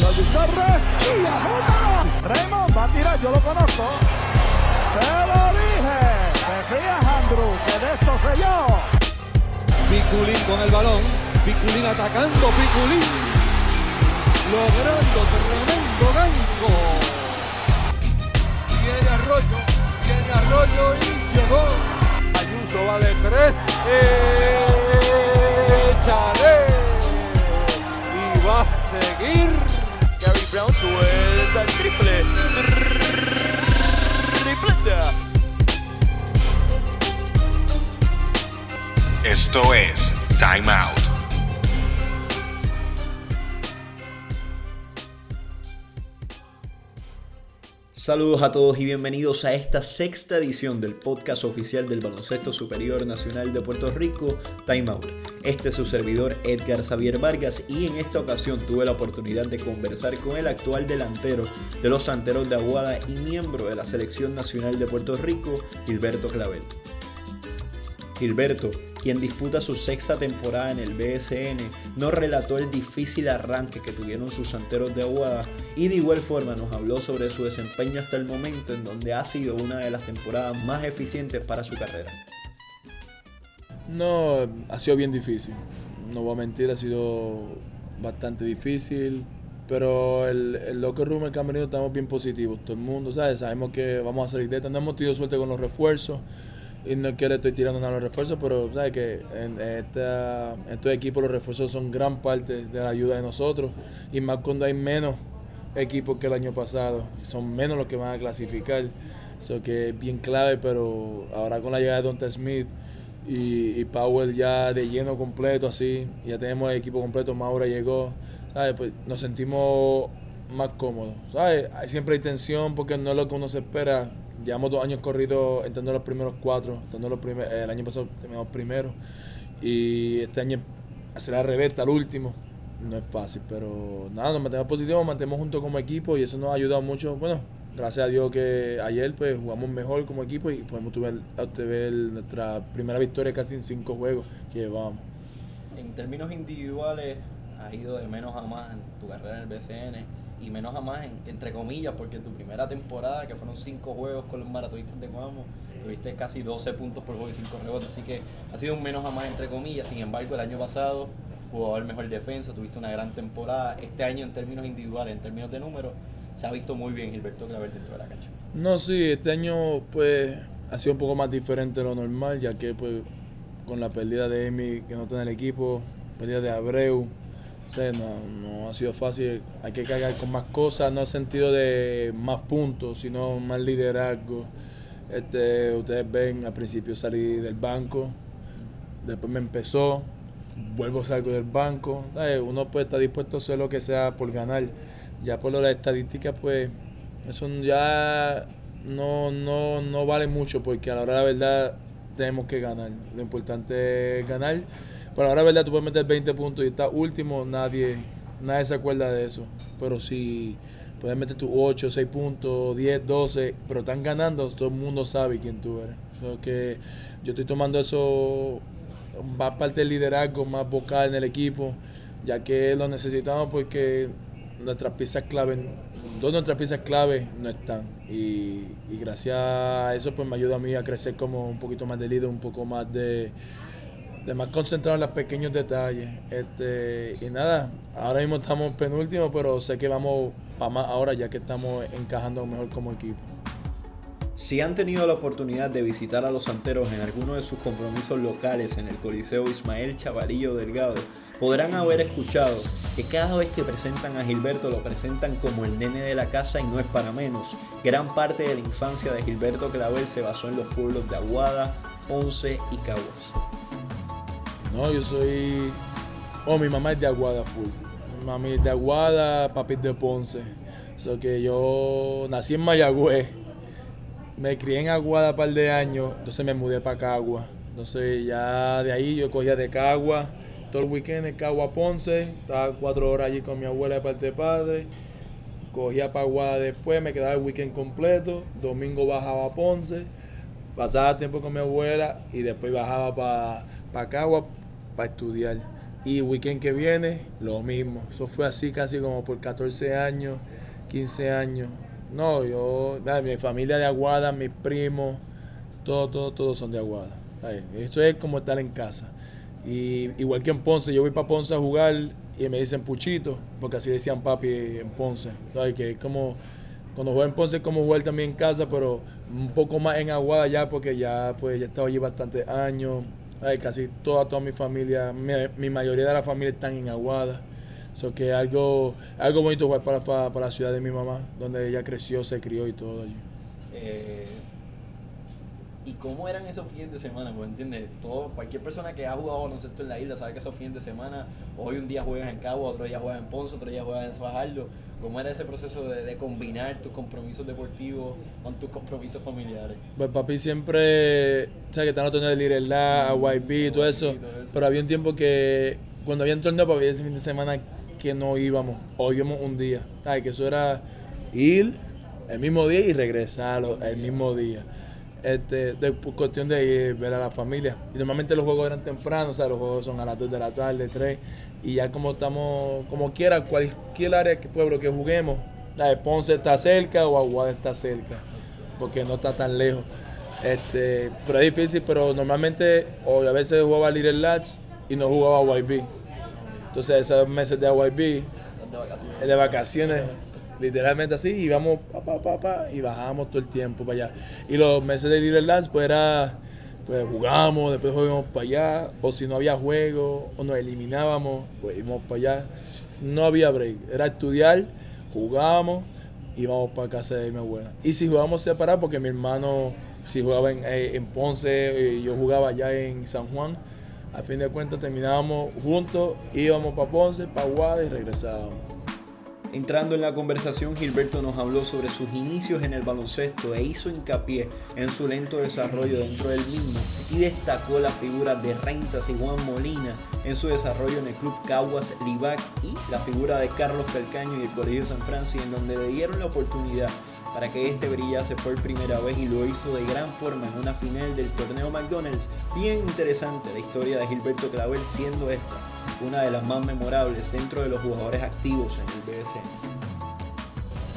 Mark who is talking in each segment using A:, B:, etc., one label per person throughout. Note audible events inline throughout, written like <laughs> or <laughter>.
A: Jordi Torres y. Raymond va a tirar, yo lo conozco. Te lo dije. Te fías, Andrew, que de esto sé yo.
B: Piculín con el balón. Piculín atacando. Piculín logrando tremendo gancho. Tiene Arroyo. Tiene Arroyo y llegó. Ayuso va de tres. Échale. Y va a seguir.
C: Gary Brown suelta el triple. Tripleta.
D: Esto es Time Out.
E: Saludos a todos y bienvenidos a esta sexta edición del podcast oficial del Baloncesto Superior Nacional de Puerto Rico, Time Out. Este es su servidor Edgar Xavier Vargas y en esta ocasión tuve la oportunidad de conversar con el actual delantero de los Santeros de Aguada y miembro de la Selección Nacional de Puerto Rico, Gilberto Clavel. Gilberto, quien disputa su sexta temporada en el BSN, nos relató el difícil arranque que tuvieron sus santeros de Aguada y de igual forma nos habló sobre su desempeño hasta el momento en donde ha sido una de las temporadas más eficientes para su carrera.
F: No, ha sido bien difícil. No voy a mentir, ha sido bastante difícil. Pero el, el locker room, el camerino, estamos bien positivos. Todo el mundo, ¿sabes? Sabemos que vamos a salir de esto. No hemos tenido suerte con los refuerzos. Y no es que le estoy tirando nada a los refuerzos, pero sabes que en, esta, en estos equipos los refuerzos son gran parte de la ayuda de nosotros. Y más cuando hay menos equipos que el año pasado. Son menos los que van a clasificar. Eso que es bien clave, pero ahora con la llegada de Donta Smith y, y Powell ya de lleno completo, así, ya tenemos el equipo completo, Maura llegó, ¿sabes? Pues nos sentimos más cómodos, ¿sabes? Siempre hay tensión porque no es lo que uno se espera. Llevamos dos años corridos entrando los primeros cuatro, entrando los primeros, el año pasado terminamos primero y este año hacer al revés, al último. No es fácil, pero nada, nos mantenemos positivos, nos mantenemos juntos como equipo y eso nos ha ayudado mucho. Bueno, gracias a Dios que ayer pues jugamos mejor como equipo y podemos obtener nuestra primera victoria casi en cinco juegos que llevábamos.
E: En términos individuales, has ido de menos a más en tu carrera en el BCN y menos a más en- entre comillas, porque en tu primera temporada, que fueron cinco juegos con los maratonistas de Guamo, tuviste casi 12 puntos por juego y 5 rebotes, así que ha sido un menos a más entre comillas. Sin embargo, el año pasado, jugador mejor defensa, tuviste una gran temporada. Este año, en términos individuales, en términos de números, se ha visto muy bien Gilberto Claver dentro de la cancha.
F: No, sí, este año pues ha sido un poco más diferente de lo normal, ya que pues con la pérdida de Emi que no está en el equipo, pérdida de Abreu, o sea, no, no ha sido fácil, hay que cargar con más cosas, no en sentido de más puntos, sino más liderazgo. Este, ustedes ven, al principio salí del banco, después me empezó, vuelvo salgo del banco. Uno pues está dispuesto a hacer lo que sea por ganar. Ya por las estadísticas, pues, eso ya no, no, no vale mucho porque a la hora de la verdad tenemos que ganar. Lo importante es ganar. Pero a la hora de la verdad tú puedes meter 20 puntos y estás último, nadie, nadie se acuerda de eso. Pero si puedes meter tus 8, 6 puntos, 10, 12, pero están ganando, todo el mundo sabe quién tú eres. So que yo estoy tomando eso más parte del liderazgo, más vocal en el equipo, ya que lo necesitamos porque nuestras piezas clave, dos nuestras piezas clave no están. Y, y gracias a eso pues me ayuda a mí a crecer como un poquito más de líder, un poco más de, de más concentrado en los pequeños detalles. Este, y nada, ahora mismo estamos penúltimo, pero sé que vamos para más ahora ya que estamos encajando mejor como equipo.
E: Si han tenido la oportunidad de visitar a los Santeros en alguno de sus compromisos locales en el Coliseo Ismael Chavarillo Delgado, podrán haber escuchado que cada vez que presentan a Gilberto lo presentan como el nene de la casa y no es para menos. Gran parte de la infancia de Gilberto Clavel se basó en los pueblos de Aguada, Ponce y Caguas.
F: No, yo soy. Oh, mi mamá es de Aguada full. Mi mami es de Aguada, papi es de Ponce. So que yo nací en Mayagüez. Me crié en Aguada un par de años. Entonces me mudé para Cagua. Entonces ya de ahí yo cogía de Cagua. Todo el weekend en Cagua Ponce. Estaba cuatro horas allí con mi abuela de parte de padre. Cogía para Aguada después, me quedaba el weekend completo. Domingo bajaba a Ponce. Pasaba tiempo con mi abuela y después bajaba para pa Cagua para estudiar. Y weekend que viene, lo mismo. Eso fue así casi como por 14 años, 15 años. No, yo, mi familia de Aguada, mis primos, todos, todos, todos son de Aguada. Esto es como estar en casa. Y igual que en Ponce, yo voy para Ponce a jugar y me dicen Puchito, porque así decían papi en Ponce. ¿Sabes? Que es como, cuando juego en Ponce como jugar también en casa, pero un poco más en Aguada ya, porque ya pues ya he estado allí bastantes años. Ay, casi toda, toda mi familia, mi, mayoría de la familia están en Aguada. So que algo, algo bonito jugar para, para, para la ciudad de mi mamá, donde ella creció, se crió y todo allí.
E: Eh, ¿Y cómo eran esos fines de semana? Pues entiendes, todo, cualquier persona que ha jugado baloncesto en la isla sabe que esos fines de semana, hoy un día juegas en Cabo, otro día juegas en Ponce, otro día juegas en Fajardo. ¿Cómo era ese proceso de, de combinar tus compromisos deportivos con tus compromisos familiares?
F: Pues papi siempre, o sea, que están los torneos de Lirelá, a YP y todo eso,
E: Y todo eso.
F: pero había un tiempo que cuando había un torneo, papi, ese fin de semana que no íbamos, o íbamos un día, ¿sabes? Que eso era ir el mismo día y regresar el mismo día. Este, de cuestión de ir, ver a la familia. Y normalmente los juegos eran tempranos, o sea, los juegos son a las 2 de la tarde, 3. Y ya como estamos, como quiera, cualquier área que pueblo que juguemos, la de Ponce está cerca o Aguada está cerca, porque no está tan lejos. Este, pero es difícil, pero normalmente, o a veces jugaba Little Lads y no jugaba YB. Entonces esos meses de YB,
E: de vacaciones.
F: Literalmente así, íbamos pa, pa, pa, pa, y bajábamos todo el tiempo para allá. Y los meses de Little Lads, pues era, pues jugábamos, después jugábamos para allá, o si no había juego, o nos eliminábamos, pues íbamos para allá. No había break, era estudiar, jugábamos, íbamos para casa de mi abuela. Y si jugábamos separados, porque mi hermano, si jugaba en, eh, en Ponce, y yo jugaba allá en San Juan, a fin de cuentas terminábamos juntos, íbamos para Ponce, para Aguada y regresábamos.
E: Entrando en la conversación, Gilberto nos habló sobre sus inicios en el baloncesto e hizo hincapié en su lento desarrollo dentro del mismo y destacó la figura de Rentas y Juan Molina en su desarrollo en el club Caguas Libac y la figura de Carlos Calcaño y el Colegio San Francisco en donde le dieron la oportunidad para que este brillase por primera vez y lo hizo de gran forma en una final del torneo McDonald's. Bien interesante la historia de Gilberto Clavel siendo esta una de las más memorables dentro de los jugadores activos en el BSN.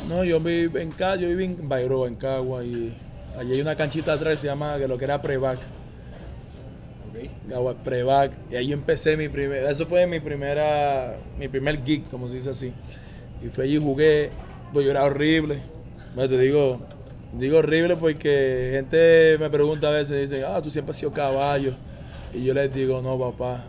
F: No, yo viví en yo viví en Bayro, en Cagua, y allí hay una canchita atrás que se llama, que lo que era Prevac,
E: ¿ok?
F: Cagua Prevac, y ahí empecé mi primer, eso fue mi primera, mi primer gig, como se dice así, y fue allí y jugué, pues yo era horrible, bueno, te digo, digo horrible porque gente me pregunta a veces, dice, ah, tú siempre has sido caballo, y yo les digo, no, papá,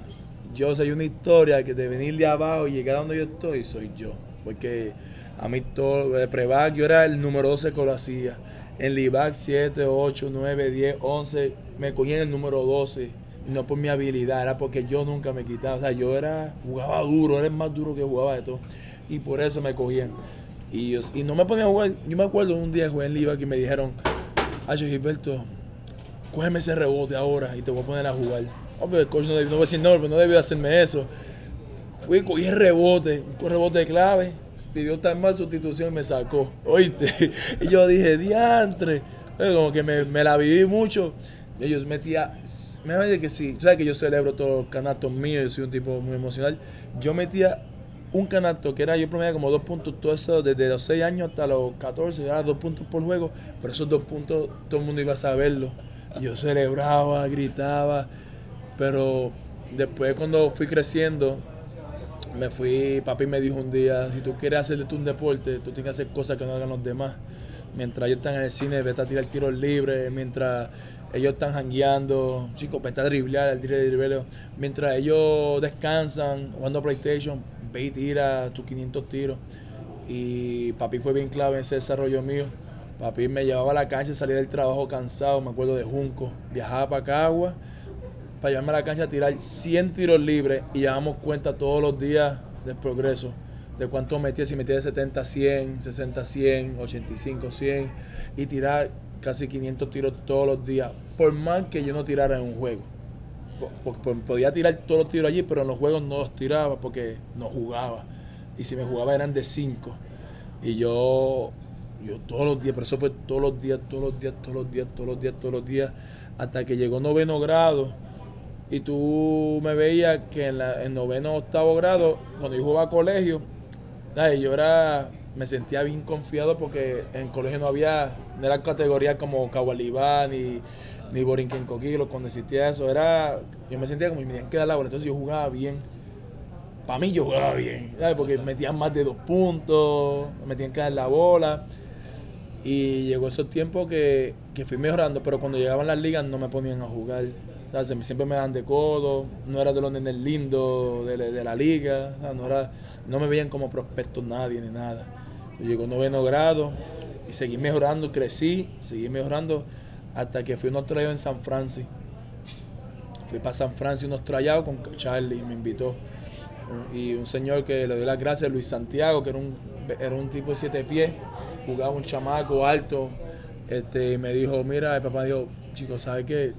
F: yo soy una historia que de venir de abajo y llegar a donde yo estoy, soy yo. Porque a mí todo, de Prevac yo era el número 12 que lo hacía. En Livac 7, 8, 9, 10, 11, me cogían el número 12. Y no por mi habilidad, era porque yo nunca me quitaba. O sea, yo era, jugaba duro, era más duro que jugaba de todo. Y por eso me cogían. Y, yo- y no me ponían a jugar. Yo me acuerdo un día jugué en Livac y me dijeron, ay, Gilberto, cógeme ese rebote ahora y te voy a poner a jugar. El coach no, debió- no voy a decir no, pero no debió hacerme eso. Fui, cogí el rebote, un rebote clave, pidió tal más sustitución y me sacó. Oíste. <laughs> Y yo dije, diantre. Como que me, la viví mucho. Ellos metía, me parece que sí, sabes que yo celebro todos los canastos míos, yo soy un tipo muy emocional. Yo metía un canasto que era, yo promedio como dos puntos, todo eso desde los 6 años hasta los 14, era dos puntos por juego, pero esos dos puntos todo el mundo iba a saberlo. Yo celebraba, gritaba, pero después cuando fui creciendo, me fui, papi me dijo un día, si tú quieres hacerle tú un deporte, tú tienes que hacer cosas que no hagan los demás. Mientras ellos están en el cine, vete a tirar tiros libres, mientras ellos están jangueando, chicos, vete a driblear, al de dribleo. Mientras ellos descansan, jugando PlayStation, ve y tira tus 500 tiros. Y papi fue bien clave en ese desarrollo mío. Papi me llevaba a la cancha, salía del trabajo cansado, me acuerdo de Junco, viajaba para Cagua, para llevarme a la cancha a tirar 100 tiros libres y llevamos cuenta todos los días del progreso, de cuánto metía, si metía de 70 a 100, 60 a 100, 85 100 y tirar casi 500 tiros todos los días, por más que yo no tirara en un juego. Po- po- po- podía tirar todos los tiros allí, pero en los juegos no los tiraba porque no jugaba. Y si me jugaba eran de 5. Y yo, yo todos los días, pero eso fue todos los días, todos los días, todos los días, todos los días, todos los días, hasta que llegó noveno grado Y tú me veías que en, la, en noveno octavo grado, cuando yo jugaba a colegio, ay, yo era, me sentía bien confiado porque en colegio no había, no era categoría como Cagualibá ni, ni Borinquencoquilo, cuando existía eso, era, yo me sentía como me tenían que dar la bola, entonces yo jugaba bien. Para mí yo jugaba bien, ¿sabes? porque metían más de dos puntos, me metían que dar la bola. Y llegó esos tiempos que, que fui mejorando, pero cuando llegaban las ligas no me ponían a jugar. Siempre me dan de codo, no era de los nenes lindos de, de la liga, no, era, no me veían como prospectos nadie ni nada. Llegó noveno grado y seguí mejorando, crecí, seguí mejorando hasta que fui unos trayados en San Francisco. Fui para San Francisco unos trayados con Charlie, me invitó. Y un señor que le doy las gracias, Luis Santiago, que era un, era un tipo de siete pies, jugaba un chamaco alto. Este, y me dijo, mira, el papá dijo, chicos, ¿sabes qué?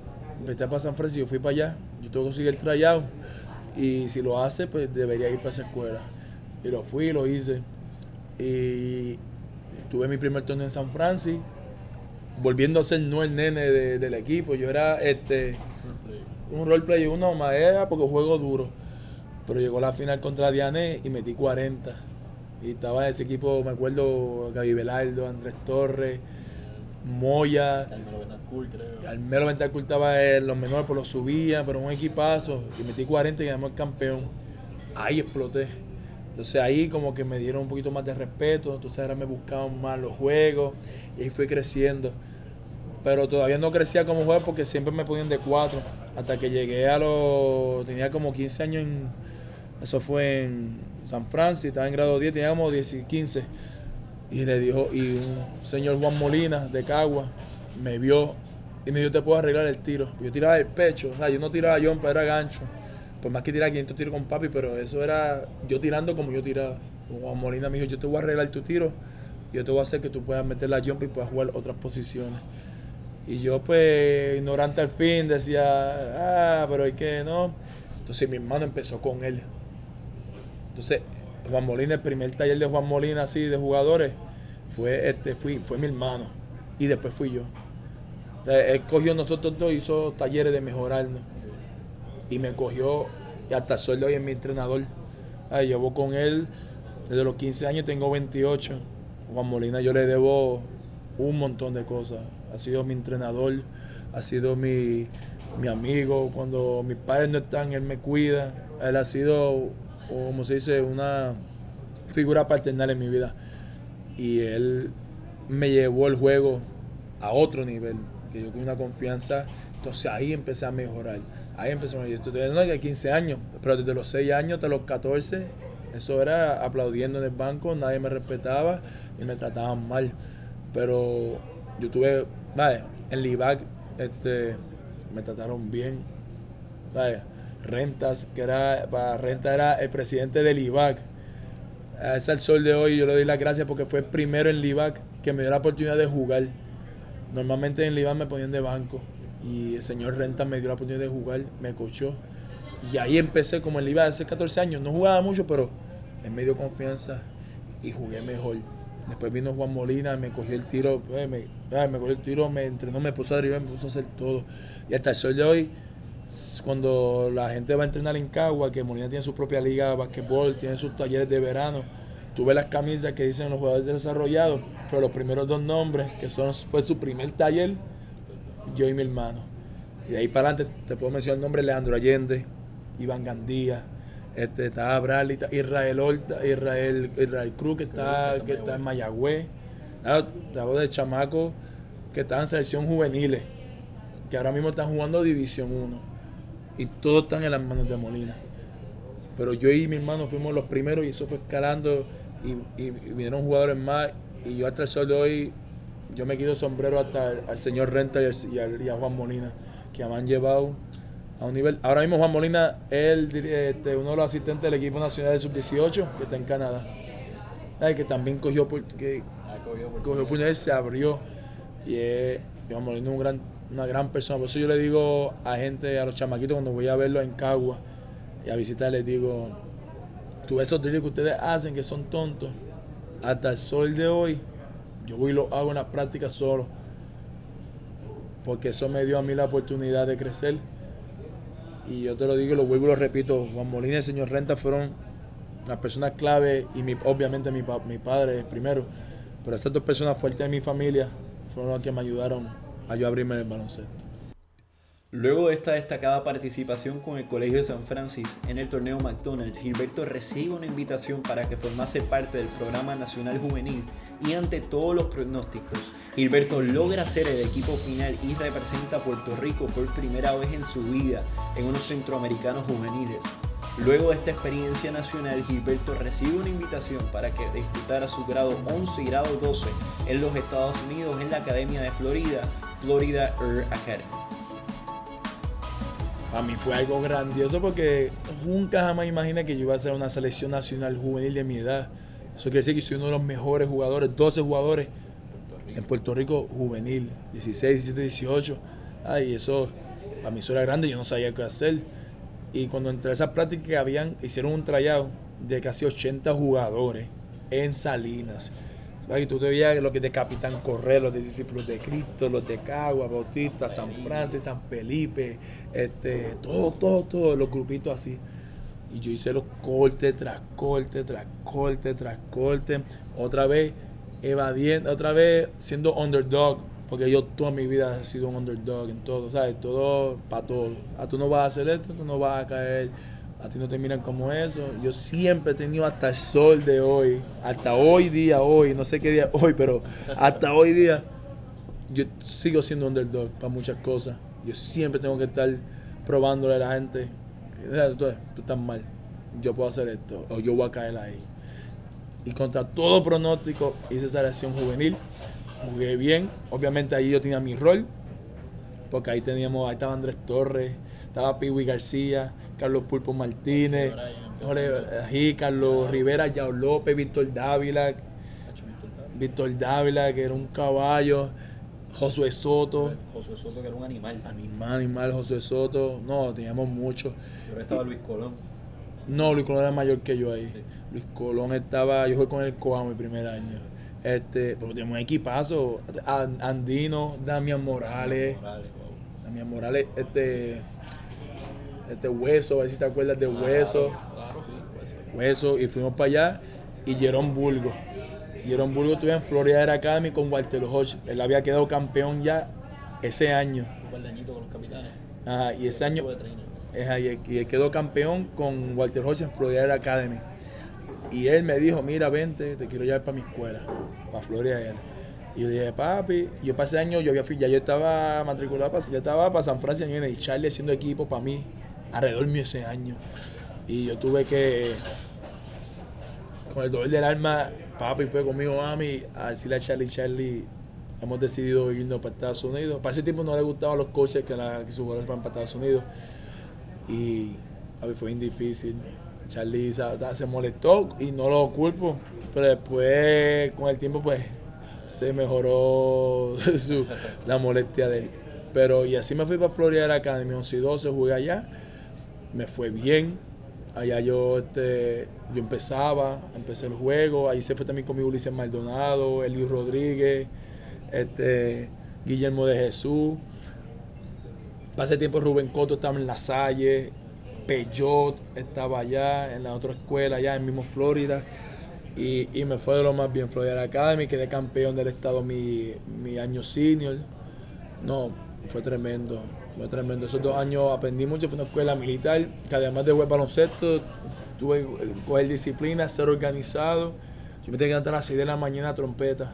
F: Vete para San Francisco, yo fui para allá, yo tengo que conseguir el tryout. Y si lo hace, pues debería ir para esa escuela. Y lo fui, lo hice. Y tuve mi primer torneo en San Francisco, volviendo a ser no el nene de- del equipo. Yo era este un roleplay uno madera porque juego duro. Pero llegó la final contra Diane y metí 40. Y estaba ese equipo, me acuerdo, Gaby Velardo, Andrés Torres, Moya,
E: Carmelo Betancourt, creo.
F: Ventancur estaba en los menores, pero lo subían, pero un equipazo. Y metí 40 y ganamos el campeón. Ahí exploté. Entonces ahí como que me dieron un poquito más de respeto. Entonces ahora me buscaban más los juegos. Y ahí fui creciendo. Pero todavía no crecía como jugador porque siempre me ponían de 4. Hasta que llegué a los... Tenía como 15 años en... Eso fue en San Francisco, estaba en grado 10, tenía como 10 y 15. Y le dijo, y un señor Juan Molina de Cagua me vio y me dijo, te puedo arreglar el tiro. Yo tiraba el pecho, o sea, yo no tiraba jumper, era gancho. Por más que tiraba 500 tiros con papi, pero eso era yo tirando como yo tiraba. Juan Molina me dijo, yo te voy a arreglar tu tiro, yo te voy a hacer que tú puedas meter la jumper y puedas jugar otras posiciones. Y yo pues, ignorante al fin, decía, ah, pero hay que no. Entonces mi hermano empezó con él. Entonces, Juan Molina, el primer taller de Juan Molina así de jugadores, fue este, fui, fue mi hermano. Y después fui yo. Entonces, él cogió nosotros dos, hizo talleres de mejorarnos. Y me cogió, y hasta de hoy es mi entrenador. Ay, llevo con él desde los 15 años, tengo 28. Juan Molina yo le debo un montón de cosas. Ha sido mi entrenador, ha sido mi, mi amigo. Cuando mis padres no están, él me cuida. Él ha sido, o como se dice, una figura paternal en mi vida. Y él me llevó el juego a otro nivel, que yo con una confianza. Entonces ahí empecé a mejorar. Ahí empecé a mejorar. Y esto todavía no hay 15 años, pero desde los 6 años hasta los 14, eso era aplaudiendo en el banco, nadie me respetaba y me trataban mal. Pero yo tuve, vaya, en Libac este, me trataron bien. Vaya, Rentas, que era, para Renta era el presidente del IVAC. A ese al sol de hoy yo le doy las gracias porque fue el primero en Libac que me dio la oportunidad de jugar. Normalmente en Libac me ponían de banco y el señor Renta me dio la oportunidad de jugar, me cochó. Y ahí empecé como en Libac hace 14 años. No jugaba mucho, pero él me dio confianza y jugué mejor. Después vino Juan Molina, me cogió el tiro, eh, me, eh, me cogió el tiro, me entrenó, me puso arriba, me puso a hacer todo. Y hasta el sol de hoy, cuando la gente va a entrenar en Cagua, que Molina tiene su propia liga de basquetbol, tiene sus talleres de verano, tuve las camisas que dicen los jugadores desarrollados, pero los primeros dos nombres, que son, fue su primer taller, yo y mi hermano. Y de ahí para adelante te puedo mencionar el nombre de Leandro Allende, Iván Gandía, este, está Bradley, está Israel Horta, Israel, Israel Cruz, que está, que está en Mayagüez. Claro, te hablo de chamacos que están en selección juveniles, que ahora mismo están jugando División 1. Y todos están en las manos de Molina. Pero yo y mi hermano fuimos los primeros y eso fue escalando y, y- y vinieron jugadores más. Y yo hasta el sol de hoy, yo me quito sombrero hasta al señor Renta y, al- y al- y a Juan Molina, que me han llevado a un nivel. Ahora mismo Juan Molina es este, uno de los asistentes del equipo nacional de sub-18 que está en Canadá. Ay, que también cogió, por- que cogió puñal y se abrió. Y Juan Molina es un gran, una gran persona. Por eso yo le digo a gente, a los chamaquitos, cuando voy a verlos en Cagua y a visitar, les digo, tú ves esos drills que ustedes hacen que son tontos. Hasta el sol de hoy, yo voy y lo hago en las prácticas solo. Porque eso me dio a mí la oportunidad de crecer. Y yo te lo digo y lo vuelvo y lo repito, Juan Molina y el señor Renta fueron las personas clave y obviamente mi, mi padre primero, pero esas dos personas fuertes de mi familia fueron las que me ayudaron a yo abrirme el baloncesto.
E: Luego de esta destacada participación con el Colegio de San Francis en el torneo McDonald's, Gilberto recibe una invitación para que formase parte del programa nacional juvenil y ante todos los pronósticos, Gilberto logra ser el equipo final y representa a Puerto Rico por primera vez en su vida en unos centroamericanos juveniles. Luego de esta experiencia nacional, Gilberto recibe una invitación para que disputara su grado 11 y grado 12 en los Estados Unidos en la Academia de Florida, Florida Air Academy.
F: Para mí fue algo grandioso porque nunca jamás imaginé que yo iba a ser una selección nacional juvenil de mi edad. Eso quiere decir que soy uno de los mejores jugadores, 12 jugadores en Puerto Rico juvenil, 16, 17, 18. Ay, eso, para mí eso era grande, yo no sabía qué hacer. Y cuando entré a esas prácticas, habían, hicieron un tryout de casi 80 jugadores en Salinas. Y tú te veías los que de Capitán Correr, los de Discípulos de Cristo, los de Cagua, Bautista, San Francis, San Felipe, este, todo, todo, todos los grupitos así. Y yo hice los cortes tras corte, tras corte, tras corte. Otra vez evadiendo, otra vez siendo underdog. Porque yo toda mi vida he sido un underdog en todo, ¿sabes? Todo para todo. Ah, tú no vas a hacer esto, tú no vas a caer. A ti no te miran como eso. Yo siempre he tenido hasta el sol de hoy, hasta hoy día, hoy, no sé qué día hoy, pero hasta hoy día, yo sigo siendo underdog para muchas cosas. Yo siempre tengo que estar probándole a la gente. que, "Mira, Tú, tú estás mal, yo puedo hacer esto, o yo voy a caer ahí. Y contra todo pronóstico hice esa reacción juvenil. Jugué bien. Obviamente ahí yo tenía mi rol. Porque ahí teníamos, ahí estaba Andrés Torres, estaba Piwi García, Carlos Pulpo Martínez, Jorge Ají, Carlos Rivera, Yao López, Víctor Dávila, Víctor Dávila, que era un caballo, Josué Soto,
E: José Soto, que era un animal.
F: animal, animal, Josué Soto. No, teníamos mucho.
E: Pero estaba Luis Colón.
F: No, Luis Colón era mayor que yo ahí. Luis Colón estaba, yo jugué con el Coamo mi primer año. Este, pero teníamos un equipazo. An- Andino, Damián Morales.
E: Morales.
F: Damián Morales, este. Este hueso, a ver si te acuerdas de hueso.
E: Claro, sí, sí.
F: Hueso, y fuimos para allá. Y Jerón Burgo. Jerón Burgo estuvo en Florida Air Academy con Walter Hodge. Él había quedado campeón ya ese año.
E: Un guardañito con los capitanes.
F: Ajá, y ese año. Ajá, y y él quedó campeón con Walter Hodge en Florida Air Academy. Y él me dijo, mira, vente, te quiero llevar para mi escuela, para Florida Air. Y yo dije, papi, yo para ese año yo había ya yo estaba matriculado para, ya estaba para San Francisco y Charlie haciendo equipo para mí, alrededor mío ese año. Y yo tuve que, con el dolor del alma, papi fue conmigo, mami, a decirle a Charlie, Charlie, hemos decidido irnos para Estados Unidos. Para ese tiempo no le gustaban los coches que, la, que sus jugadores fueran para Estados Unidos. Y a mí fue bien difícil. Charlie se molestó y no lo culpo, pero después con el tiempo pues se mejoró <laughs> su- la molestia de él. Pero y así me fui para Florida Academy, 11 y 12, jugué allá, me fue bien. Allá yo, este, yo empezaba, empecé el juego, ahí se fue también conmigo Ulises Maldonado, Eliu Rodríguez, este, Guillermo de Jesús. Pasé tiempo Rubén Coto estaba en La Salle, Peyot estaba allá, en la otra escuela, allá en mismo Florida. Y, y me fue de lo más bien. Florida Academy, quedé campeón del estado mi, mi año senior. No, fue tremendo, fue tremendo. Esos dos años aprendí mucho, fue una escuela militar, que además de jugar baloncesto, tuve que coger disciplina, ser organizado. Yo me tenía que levantar a las 6 de la mañana a trompeta.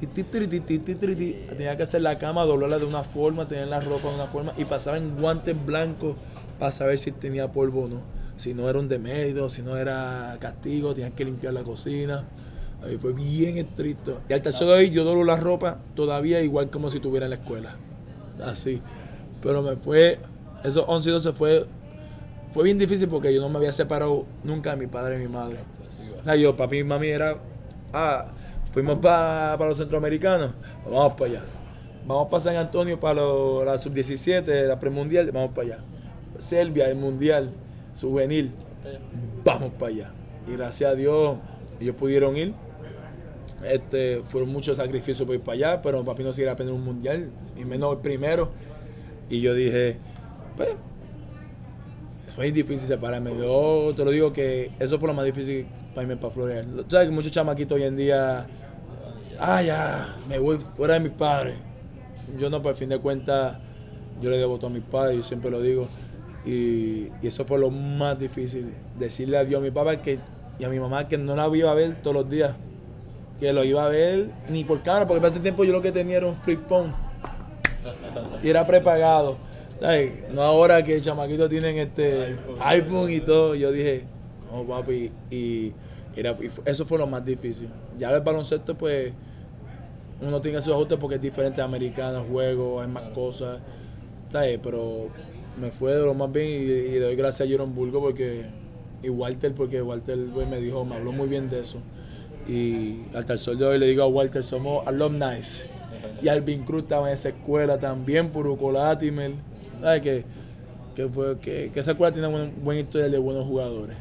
F: Tenía que hacer la cama, doblarla de una forma, tener la ropa de una forma y pasaba en guantes blancos para saber si tenía polvo o no. Si no era un demedio, si no era castigo, tenían que limpiar la cocina. Ahí fue bien estricto. Y al tercero de ahí yo doblo la ropa todavía igual como si estuviera en la escuela. Así. Pero me fue, esos 11 y 12 fue, fue bien difícil porque yo no me había separado nunca de mi padre y mi madre. O sea, yo, papi y mami era, ah, fuimos para los centroamericanos, vamos para allá. Vamos para San Antonio para la sub-17, la premundial, vamos para allá. Serbia, el mundial, juvenil, vamos para allá. Y gracias a Dios, ellos pudieron ir. Este, fueron muchos sacrificios por ir para allá, pero papi no se iba a un mundial, y menos el primero. Y yo dije, pues, fue difícil separarme. Yo te lo digo que eso fue lo más difícil para irme para Florida. Sabes que muchos chamaquitos hoy en día, ah, ya, me voy fuera de mis padres. Yo no, por fin de cuentas, yo le debo todo a mis padres, yo siempre lo digo. Y, eso fue lo más difícil, decirle adiós a mi papá que, y a mi mamá que no la iba a ver todos los días. Que lo iba a ver ni por cámara, porque para este tiempo yo lo que tenía era un flip phone. Y era prepagado. No ahora que chamaquitos tienen este iPhone y todo. Yo dije, no papi, y, era, eso fue lo más difícil. Ya el baloncesto, pues, uno tiene sus ajustes porque es diferente a americano, juego, hay más cosas. Pero me fue de lo más bien y, y le doy gracias a Jerome Burgo porque, y Walter, porque Walter pues, me dijo, me habló muy bien de eso. Y hasta el sol de hoy le digo a Walter, somos alumni. Y Alvin Cruz estaba en esa escuela también, Puruco Latimer. ¿Sabes? Que, que, fue, que, que esa escuela tiene buen, buen historial de buenos jugadores.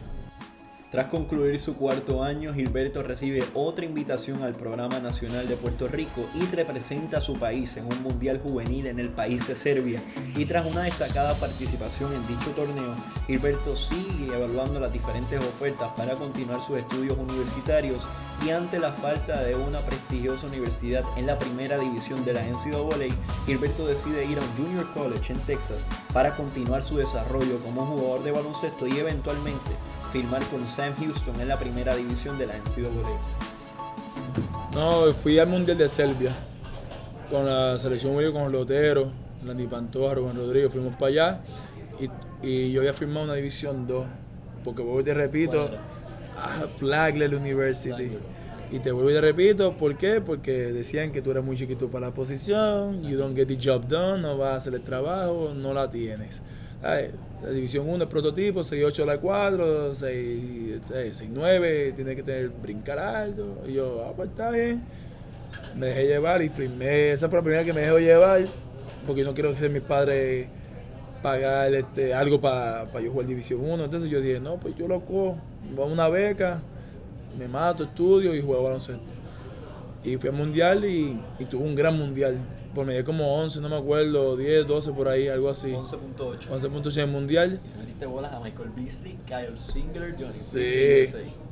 E: Tras concluir su cuarto año, Gilberto recibe otra invitación al Programa Nacional de Puerto Rico y representa a su país en un Mundial Juvenil en el país de Serbia. Y tras una destacada participación en dicho torneo, Gilberto sigue evaluando las diferentes ofertas para continuar sus estudios universitarios y ante la falta de una prestigiosa universidad en la primera división de la NCAA, Gilberto decide ir a un junior college en Texas para continuar su desarrollo como jugador de baloncesto y eventualmente firmar con Sam Houston en la primera división de la NCAA.
F: No, fui al Mundial de Serbia con la selección con Lotero, Landy Pantoja, Rubén Rodríguez, fuimos para allá y, y yo había firmado una división 2, porque vuelvo y te repito, a Flagler University. Y te vuelvo y te repito, ¿por qué? Porque decían que tú eres muy chiquito para la posición, you don't get the job done, no vas a hacer el trabajo, no la tienes. Ay, división 1 es prototipo, 6-8 a la 4, 6-9, tiene que tener brincar alto. Y yo, ah, pues está bien. Me dejé llevar y firmé. Esa fue la primera que me dejó llevar, porque no quiero que mis padres pagar este, algo para yo jugar División 1. Entonces yo dije, no, pues yo lo cojo, voy a una beca, me mato, estudio y juego baloncesto. Y fui al mundial y, y tuve un gran mundial. Por medio como 11, no me acuerdo, 10, 12 por ahí, algo así.
E: 11.8.
F: 11 puntos en el mundial.
E: Y metiste bolas a Michael Beasley, Kyle Singler, Johnny
F: Sí,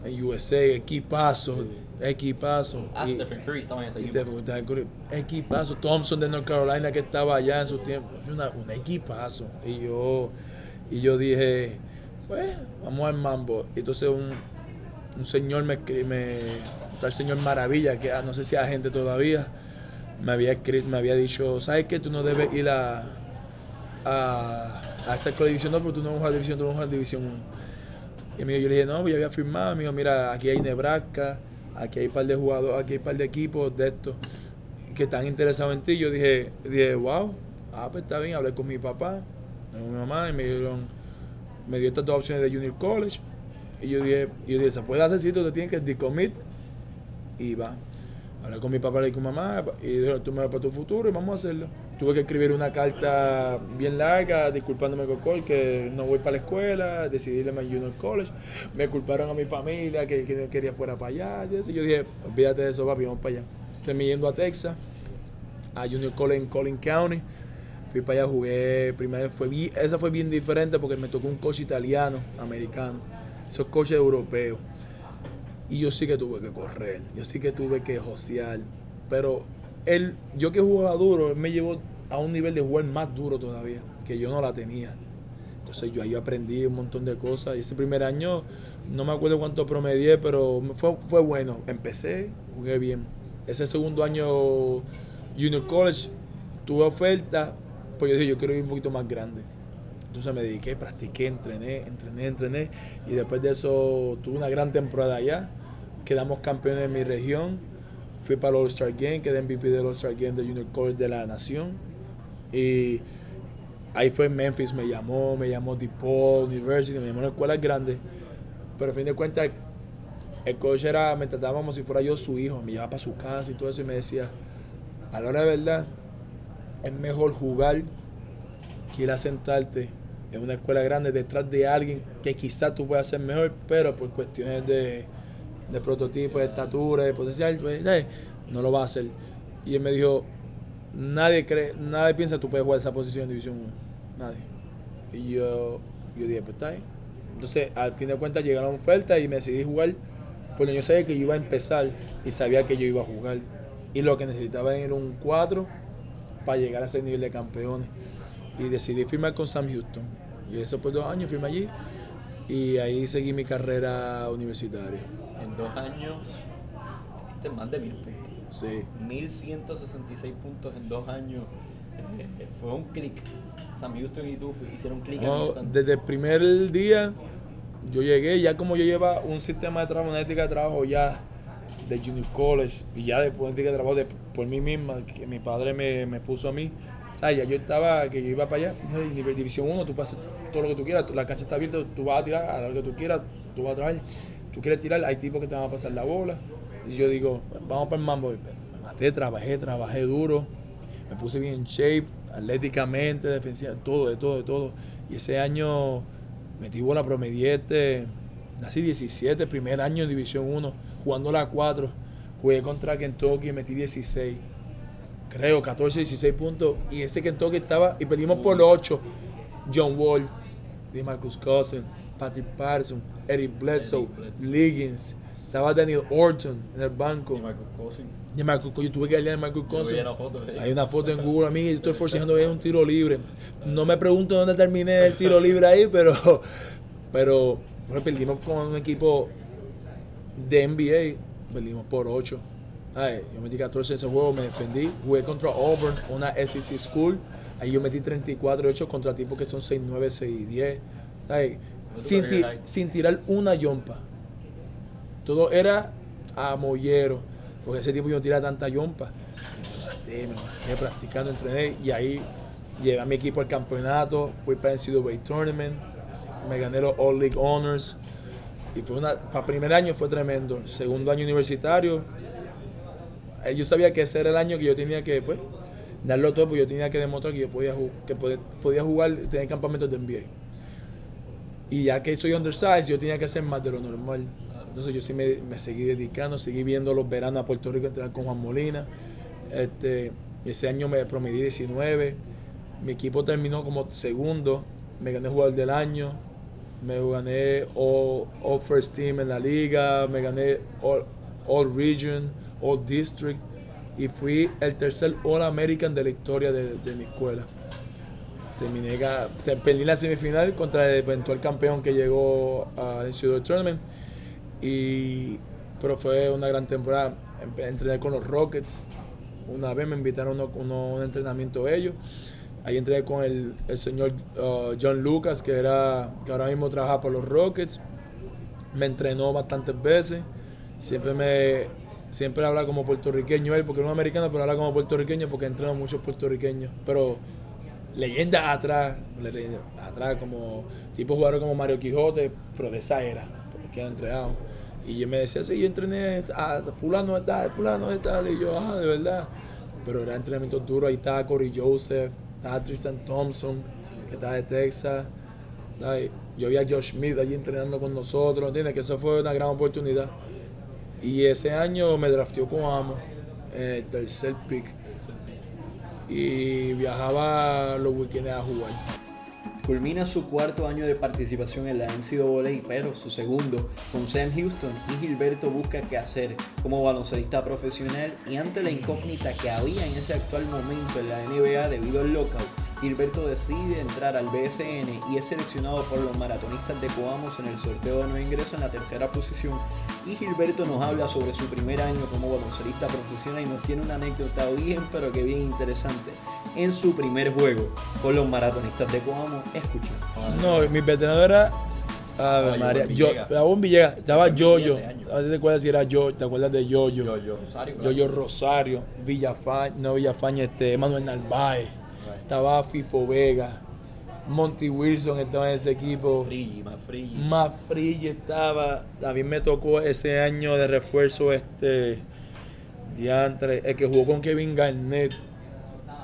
F: en USA, equipazo, equipazo.
E: Ah,
F: Y-
E: Stephen Curry estaba en ese equipo.
F: Stephen- Curry, equipazo. Thompson de North Carolina que estaba allá en su tiempo. Una, un equipazo. Y yo, y yo dije, pues, vamos al mambo. Y entonces un, un señor me escribe, me, tal señor Maravilla, que ah, no sé si hay gente todavía, me había escrito, me había dicho, ¿sabes qué? Tú no debes ir a, a, a esa división 2 porque tú no vas a jugar división, tú no vas a jugar división 1. Y dijo, yo le dije, no, pues yo había firmado. Dijo, mira, aquí hay Nebraska, aquí hay un par de jugadores, aquí hay un par de equipos de estos que están interesados en ti. Yo dije, dije, wow, ah, pues está bien. Hablé con mi papá, con mi mamá, y me dieron, me dio estas dos opciones de Junior College. Y yo dije, yo dije, se puede hacer si tú te tienes que decommit y va. Hablé con mi papá y con mamá y dijo, tú me vas para tu futuro y vamos a hacerlo. Tuve que escribir una carta bien larga disculpándome con Cole que no voy para la escuela, decidí irme a Junior College. Me culparon a mi familia que, quería fuera para allá. Y yo dije, olvídate de eso, papi, vamos para allá. Terminé yendo a Texas, a Junior College en Collin County. Fui para allá, jugué. Primero fue bien- esa fue bien diferente porque me tocó un coach italiano, americano. Esos coaches europeos. Y yo sí que tuve que correr, yo sí que tuve que josear. Pero él, yo que jugaba duro, él me llevó a un nivel de jugar más duro todavía, que yo no la tenía. Entonces yo ahí aprendí un montón de cosas. Y ese primer año, no me acuerdo cuánto promedié, pero fue, fue bueno. Empecé, jugué bien. Ese segundo año, Junior College, tuve oferta, pues yo dije, yo quiero ir un poquito más grande. Entonces me dediqué, practiqué, entrené, entrené, entrené. Y después de eso tuve una gran temporada allá. Quedamos campeones en mi región. Fui para el All-Star Game, quedé MVP del All-Star Game de Junior College de la Nación. Y ahí fue en Memphis, me llamó, me llamó DePaul University, me llamó a escuelas grandes. Pero a fin de cuentas, el coach era, me trataba como si fuera yo su hijo. Me llevaba para su casa y todo eso y me decía, a la hora de verdad, es mejor jugar que ir a sentarte en una escuela grande detrás de alguien que quizás tú puedas ser mejor, pero por cuestiones de, de prototipo, de estatura, de potencial, no lo va a hacer. Y él me dijo, nadie cree, nadie piensa que tú puedes jugar esa posición en División 1. Nadie. Y yo, Yo dije, pues está ahí. Entonces, al fin de cuentas llegaron ofertas y me decidí jugar porque yo sabía que yo iba a empezar y sabía que yo iba a jugar. Y lo que necesitaba era un 4 para llegar a ese nivel de campeones. Y decidí firmar con Sam Houston. Y eso por dos años firmé allí. Y ahí seguí mi carrera universitaria.
E: En dos años, este más de mil puntos.
F: Sí.
E: 1166 puntos en dos años. Eh, fue un clic. Sam Houston y tú hicieron clic instante.
F: desde el primer día yo llegué, ya como yo llevaba un sistema de trabajo, una ética de trabajo ya de Junior College y ya después ética de trabajo de- por mí misma, que mi padre me, me puso a mí. Sea, ya yo estaba, que yo iba para allá, nivel División 1, tú pasas todo lo que tú quieras, la cancha está abierta, tú vas a tirar a lo que tú quieras, tú vas a trabajar, tú quieres tirar, hay tipos que te van a pasar la bola. Y yo digo, vamos para el mambo. Me maté, trabajé, trabajé duro, me puse bien en shape, atléticamente, defensiva, todo, de todo, de todo. Y ese año metí bola promedié este, nací 17, primer año en División 1, jugando la 4. Jugué contra Kentucky, metí 16. Creo, 14, 16 puntos. Y ese Kentucky estaba, y perdimos por 8. John Wall, DeMarcus Cousins, Patrick Patterson, Eric Bledsoe. Liggins. Estaba Daniel Orton en el banco.
E: Y Marcus Cousins.
F: De Marcus, yo tuve que darle a Marcus
E: Yo
F: Cousins. Hay una foto en Google a mí, yo estoy <laughs> forcejeando a ver un tiro libre. No me pregunto dónde terminé el tiro libre ahí, pero, pero bueno, perdimos con un equipo de NBA, perdimos por 8. Ay, yo metí 14 en ese juego, me defendí. Jugué contra Auburn, una SEC School. Ahí yo metí 34 8 contra tipos que son 6'9, 6'10. Ay, sin, ti- sin tirar una yompa. Todo era a mollero. Porque ese tiempo yo no tiraba tanta yompa. Me me practicando, entrené. Y ahí llevé a mi equipo al campeonato. Fui para el NCAA Tournament. Me gané los All League Honors. Y fue una. Para primer año fue tremendo. Segundo año universitario. Eh, Yo sabía que ese era el año que yo tenía que, pues, darlo todo, porque yo tenía que demostrar que yo podía, que podía, jugar, tener campamentos de NBA. Y ya que soy undersized, yo tenía que hacer más de lo normal. Entonces yo sí me, seguí dedicando, seguí viendo los veranos a Puerto Rico entrenar con Juan Molina. Este, ese año me promedí 19. Mi equipo terminó como segundo. Me gané jugador del año. Me gané all, First Team en la liga. Me gané all Region, All District. Y fui el tercer All American de la historia de, de mi escuela. Terminé, perdí la semifinal contra el eventual campeón que llegó al NCAA Tournament. Y, pero fue una gran temporada. Entrené con los Rockets. Una vez me invitaron a un entrenamiento ellos. Ahí entrené con el, el señor uh, John Lucas, que, era, que ahora mismo trabaja por los Rockets. Me entrenó bastantes veces. Siempre me siempre habla como puertorriqueño él, porque no es americano, pero habla como puertorriqueño porque entreno muchos puertorriqueños. Pero leyendas atrás, leyendas atrás como tipo jugadores como Mario Quijote, pero de esa era, porque han entrenado. Y yo me decía, sí, yo entrené a fulano de tal, fulano de tal, y yo, ah, de verdad. Pero era entrenamiento duro, ahí estaba Corey Joseph, estaba Tristan Thompson, que estaba de Texas. Yo vi a Josh Smith allí entrenando con nosotros, ¿entiendes? Que eso fue una gran oportunidad. Y ese año me drafteó con Amo, en el tercer pick. Y viajaba los weekends a jugar.
E: Culmina su cuarto año de participación en la NCAA, pero su segundo con Sam Houston y Gilberto busca qué hacer como baloncelista profesional y ante la incógnita que había en ese actual momento en la NBA debido al lockout, Gilberto decide entrar al BSN y es seleccionado por los maratonistas de Coamos en el sorteo de nuevo ingreso en la tercera posición. Y Gilberto nos habla sobre su primer año como baloncelista profesional y nos tiene una anécdota bien pero que bien interesante en su primer juego con los maratonistas de Coamo. Escuchen.
F: No, mi veterano era. Ave
E: Ah,
F: María, yo. Raúl Villegas, estaba Yoyo. A veces te acuerdas si era yo, te acuerdas de Yoyo.
E: Yo, yo, Rosario.
F: Yoyo Rosario, Villafaña, no Villafaña, este, Manuel Narváez, estaba Fifo Vega, Monty Wilson estaba en ese equipo.
E: Más Frigi.
F: Más estaba. También me tocó ese año de refuerzo este. Diantre, el que jugó con Kevin Garnett.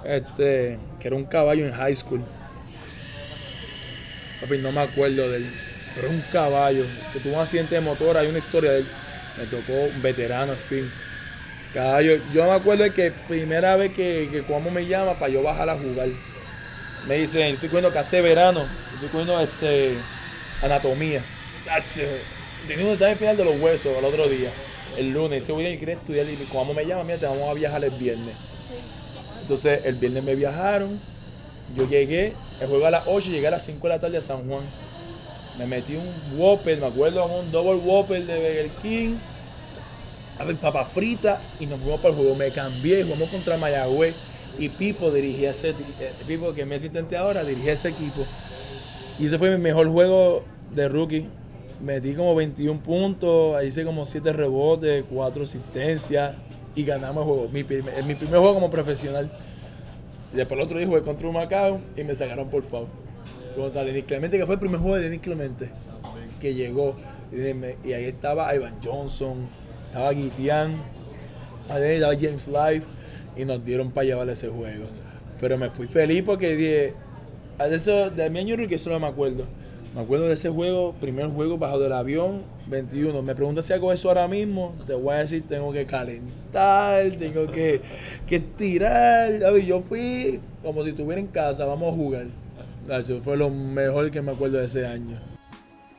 F: Este. Que era un caballo en high school. Papi, no me acuerdo de él. Pero era un caballo. Que tuvo un accidente de motor, hay una historia de él. Me tocó un veterano, en fin. Caballo. Yo me acuerdo que primera vez que, que Cuomo me llama para yo bajar a jugar. me dicen, estoy cogiendo café verano, estoy cogiendo este, anatomía. Tenía un examen final de los huesos el otro día, el lunes. Dice, William, ¿quieres estudiar? Y como me llama, mira, te vamos a viajar el viernes. Entonces, el viernes me viajaron, yo llegué, el juego a las 8, llegué a las 5 de la tarde a San Juan. Me metí un Whopper, me acuerdo, un double Whopper de Burger King, a ver, y nos fuimos para el juego. Me cambié, jugamos contra Mayagüez y Pipo dirigía ese, eh, Pipo que me asistente ahora, dirigía ese equipo. Y ese fue mi mejor juego de rookie. Metí como 21 puntos, hice como 7 rebotes, 4 asistencias y ganamos el juego. Mi, primer- mi primer juego como profesional. Después el otro día jugué contra un Macao y me sacaron por favor. Contra Denis Clemente, que fue el primer juego de Denis Clemente que llegó. Y ahí estaba Ivan Johnson, estaba Guitián, estaba James Life y nos dieron para llevar ese juego. Pero me fui feliz porque dije, a eso, de mi año eso no me acuerdo. Me acuerdo de ese juego, primer juego bajo del avión, 21. Me preguntas si hago eso ahora mismo, te voy a decir, tengo que calentar, tengo que, que estirar. ¿sabes? Yo fui como si estuviera en casa, vamos a jugar. Eso fue lo mejor que me acuerdo de ese año.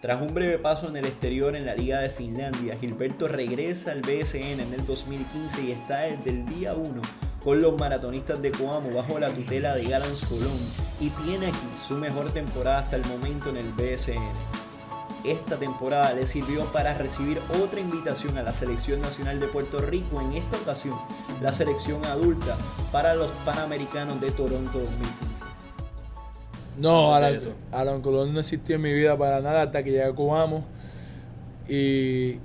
E: Tras un breve paso en el exterior en la Liga de Finlandia, Gilberto regresa al BSN en el 2015 y está desde el día 1 con los maratonistas de Coamo bajo la tutela de Galans Colón y tiene aquí su mejor temporada hasta el momento en el BSN. Esta temporada le sirvió para recibir otra invitación a la Selección Nacional de Puerto Rico, en esta ocasión la selección adulta para los Panamericanos de Toronto 2015.
F: No, Alan, Colón no existió en mi vida para nada hasta que llegué a Coamo. Y,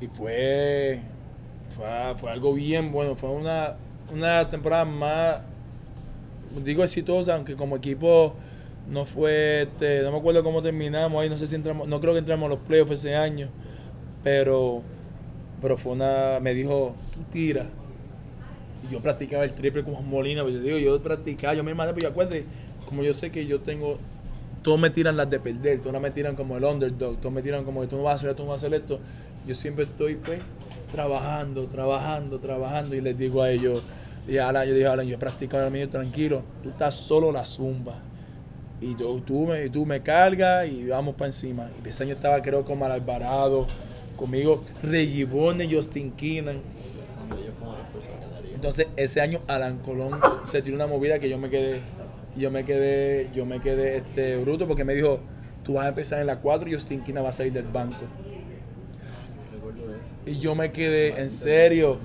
F: y fue, fue, fue algo bien bueno. Fue una, una temporada más, digo exitosa, aunque como equipo no fue, este, no me acuerdo cómo terminamos ahí, no sé si entramos, no creo que entramos a los playoffs ese año, pero, pero fue una, me dijo, tú tira. Y yo practicaba el triple como Molina, pero yo digo, yo practicaba, yo me maté, pero yo acuérdate, como yo sé que yo tengo, todos me tiran las de perder, todos me tiran como el underdog, todos me tiran como que tú no vas a hacer esto, tú no vas a hacer esto. Yo siempre estoy pues trabajando, trabajando, trabajando y les digo a ellos, y Alan, yo dije, Alan, yo he practicado el mío tranquilo, tú estás solo la zumba. Y yo, tú, me, tú me cargas y vamos para encima. Y ese año estaba creo con Mal Alvarado, conmigo Reggie Bone, Justin Keenan. Entonces ese año Alan Colón se tiró una movida que yo me quedé, yo me quedé, yo me quedé este bruto porque me dijo, tú vas a empezar en la 4 y Justin Keenan va a salir del banco. Y yo me quedé, en serio.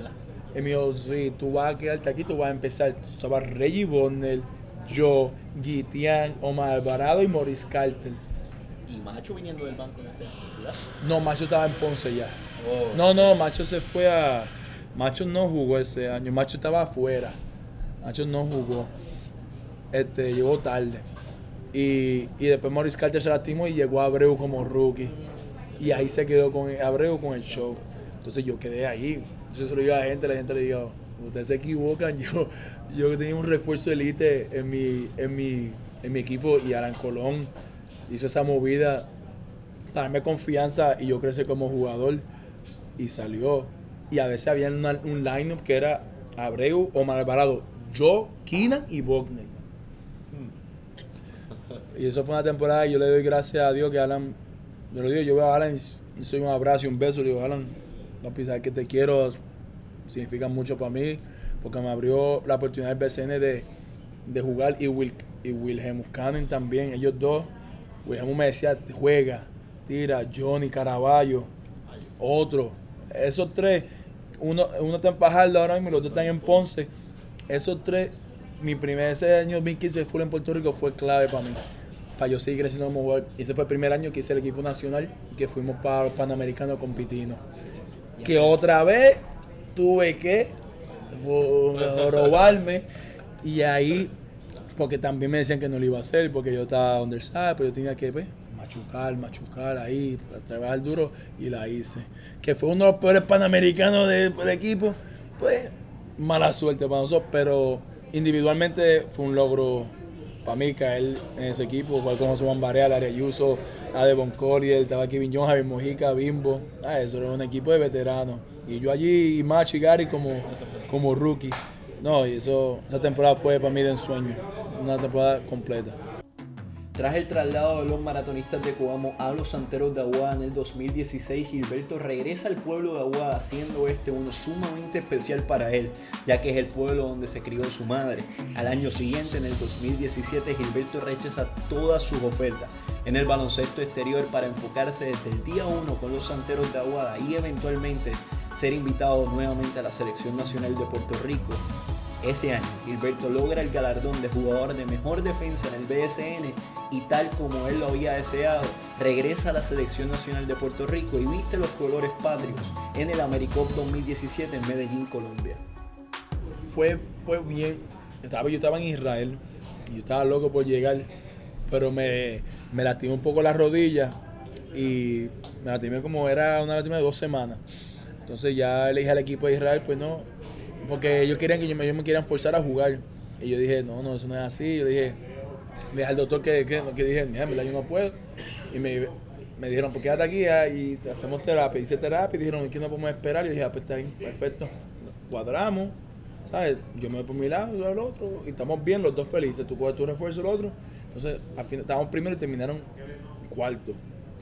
F: Y me dijo, sí, tú vas a quedarte aquí, tú vas a empezar. Estaba Reggie Bonner, yo, Guitián, Omar Alvarado y Maurice Carter.
E: Y Macho viniendo del banco en ese año, ¿verdad?
F: No, Macho estaba en Ponce ya.
E: Oh.
F: No, no, Macho se fue a. Macho no jugó ese año. Macho estaba afuera. Macho no jugó. Este, llegó tarde. Y, y después Maurice Carter se lastimó y llegó a Abreu como rookie. Y ahí se quedó con Abreu con el show. Entonces yo quedé ahí. Entonces se lo digo a la gente, la gente le digo, ustedes se equivocan. <laughs> Yo, yo tenía un refuerzo elite en mi, en mi, en mi equipo y Alan Colón hizo esa movida para darme confianza y yo crecí como jugador y salió. Y a veces había una- un lineup que era Abreu o Alvarado, yo, Keenan y Bogner. Y eso fue una temporada y yo le doy gracias a Dios que Alan, yo lo digo, yo veo a Alan y soy un abrazo y un beso, le digo, Alan, papi, sabes que te quiero, significa mucho para mí, porque me abrió la oportunidad del BCN de, de jugar y, Wil, y Wilhelm Cannon también, ellos dos. Wilhelm me decía, juega, tira, Johnny Caraballo, otro. Esos tres, uno, uno está en Fajardo ahora mismo y los dos están en Ponce. Esos tres, mi primer ese año 2015 full en Puerto Rico fue clave para mí. Para yo seguir creciendo como jugador. Y ese fue el primer año que hice el equipo nacional y que fuimos para los Panamericanos con Pitino. Que otra vez tuve que ro- robarme y ahí porque también me decían que no lo iba a hacer porque yo estaba underside, pero yo tenía que pues, machucar, machucar ahí, trabajar duro y la hice. Que fue uno de los peores panamericanos de- del equipo, pues mala suerte para nosotros, pero individualmente fue un logro para mí caer en ese equipo, con José Juan Barea, Ayuso, a Devon Collier, estaba Kevin John, Javier Mojica, Bimbo, ah, eso era un equipo de veteranos. Y yo allí, y Macho y Gary como, como rookie. No, y eso, esa temporada fue para mí de ensueño. una temporada completa.
E: Tras el traslado de los maratonistas de Coamo a los Santeros de Aguada en el 2016, Gilberto regresa al pueblo de Aguada, haciendo este uno sumamente especial para él, ya que es el pueblo donde se crió su madre. Al año siguiente, en el 2017, Gilberto rechaza todas sus ofertas en el baloncesto exterior para enfocarse desde el día 1 con los Santeros de Aguada y eventualmente ser invitado nuevamente a la Selección Nacional de Puerto Rico ese año, Gilberto logra el galardón de jugador de mejor defensa en el BSN y tal como él lo había deseado, regresa a la Selección Nacional de Puerto Rico y viste los colores patrios en el AmeriCup 2017 en Medellín, Colombia.
F: Fue, fue bien. Estaba, yo estaba en Israel y yo estaba loco por llegar, pero me, me lastimé un poco la rodilla y me lastimé como era una lástima de dos semanas. Entonces ya le dije al equipo de Israel, pues no, porque ellos querían que yo me, ellos me quieran forzar a jugar. Y yo dije, no, no, eso no es así. Yo dije, dije al doctor que, que, que dije, mira, verdad yo no puedo. Y me, me dijeron, pues quédate aquí y hacemos terapia. Hice terapia y dijeron, ¿qué no podemos esperar? Y yo dije, ah, pues está bien, perfecto. Cuadramos, ¿sabes? Yo me voy por mi lado, yo al otro. Y estamos bien, los dos felices. Tú coges tu refuerzo, el otro. Entonces, al final, estábamos primero y terminaron cuarto.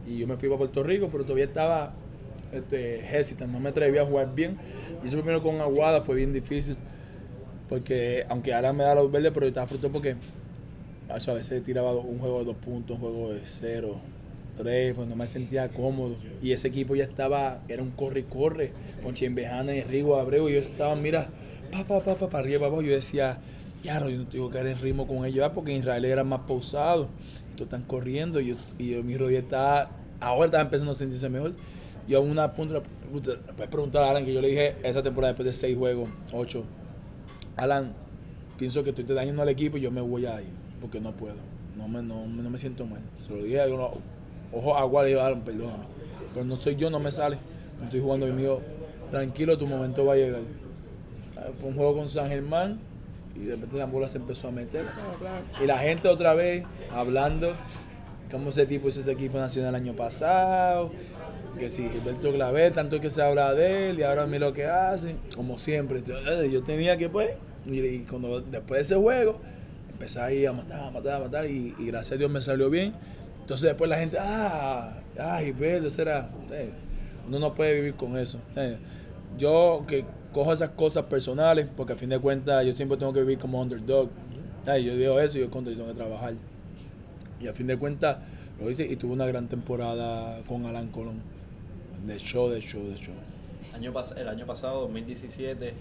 F: Y yo me fui para Puerto Rico, pero todavía estaba este, hesitant, no me atreví a jugar bien. Y eso primero con Aguada fue bien difícil. Porque aunque ahora me da los verdes, pero yo estaba frustrado porque a veces tiraba un juego de dos puntos, un juego de cero, tres, pues no me sentía cómodo. Y ese equipo ya estaba, era un corre y corre, con Chimbejana y Rigo Abreu. Y yo estaba, mira, pa, pa, pa, pa, para arriba, abajo. Yo decía, ya yo no tengo que caer en ritmo con ellos, porque Israel era más pausado. Entonces están corriendo y, yo, y yo, mi rodilla está, ahora está empezando a sentirse mejor. Y a una punta, puedes preguntar a Alan que yo le dije esa temporada después de seis juegos, ocho. Alan, pienso que estoy dañando al equipo y yo me voy a ir porque no puedo. No me, no, no me siento mal. Se lo dije, yo, ojo, agua, le digo, Alan, perdóname. Pero no soy yo, no me sale. Estoy jugando dijo, tranquilo, tu momento va a llegar. Ah, fue un juego con San Germán y de repente la bola se empezó a meter. Y la gente otra vez hablando cómo ese tipo hizo ese equipo nacional el año pasado que si Gilberto Clavel, tanto que se habla de él y ahora mira lo que hacen, como siempre. Eh, yo tenía que, pues, y, cuando después de ese juego, empecé ahí a matar, a matar, a matar y, gracias a Dios me salió bien. Entonces después la gente, ah, ah, Gilberto, será. Eh, uno no puede vivir con eso. Eh, yo que cojo esas cosas personales, porque a fin de cuentas yo siempre tengo que vivir como underdog. yo digo eso y yo tengo que trabajar. Y a fin de cuentas lo hice y tuve una gran temporada con Alan Colón de show, de show, de show.
E: Año el año pasado, 2017,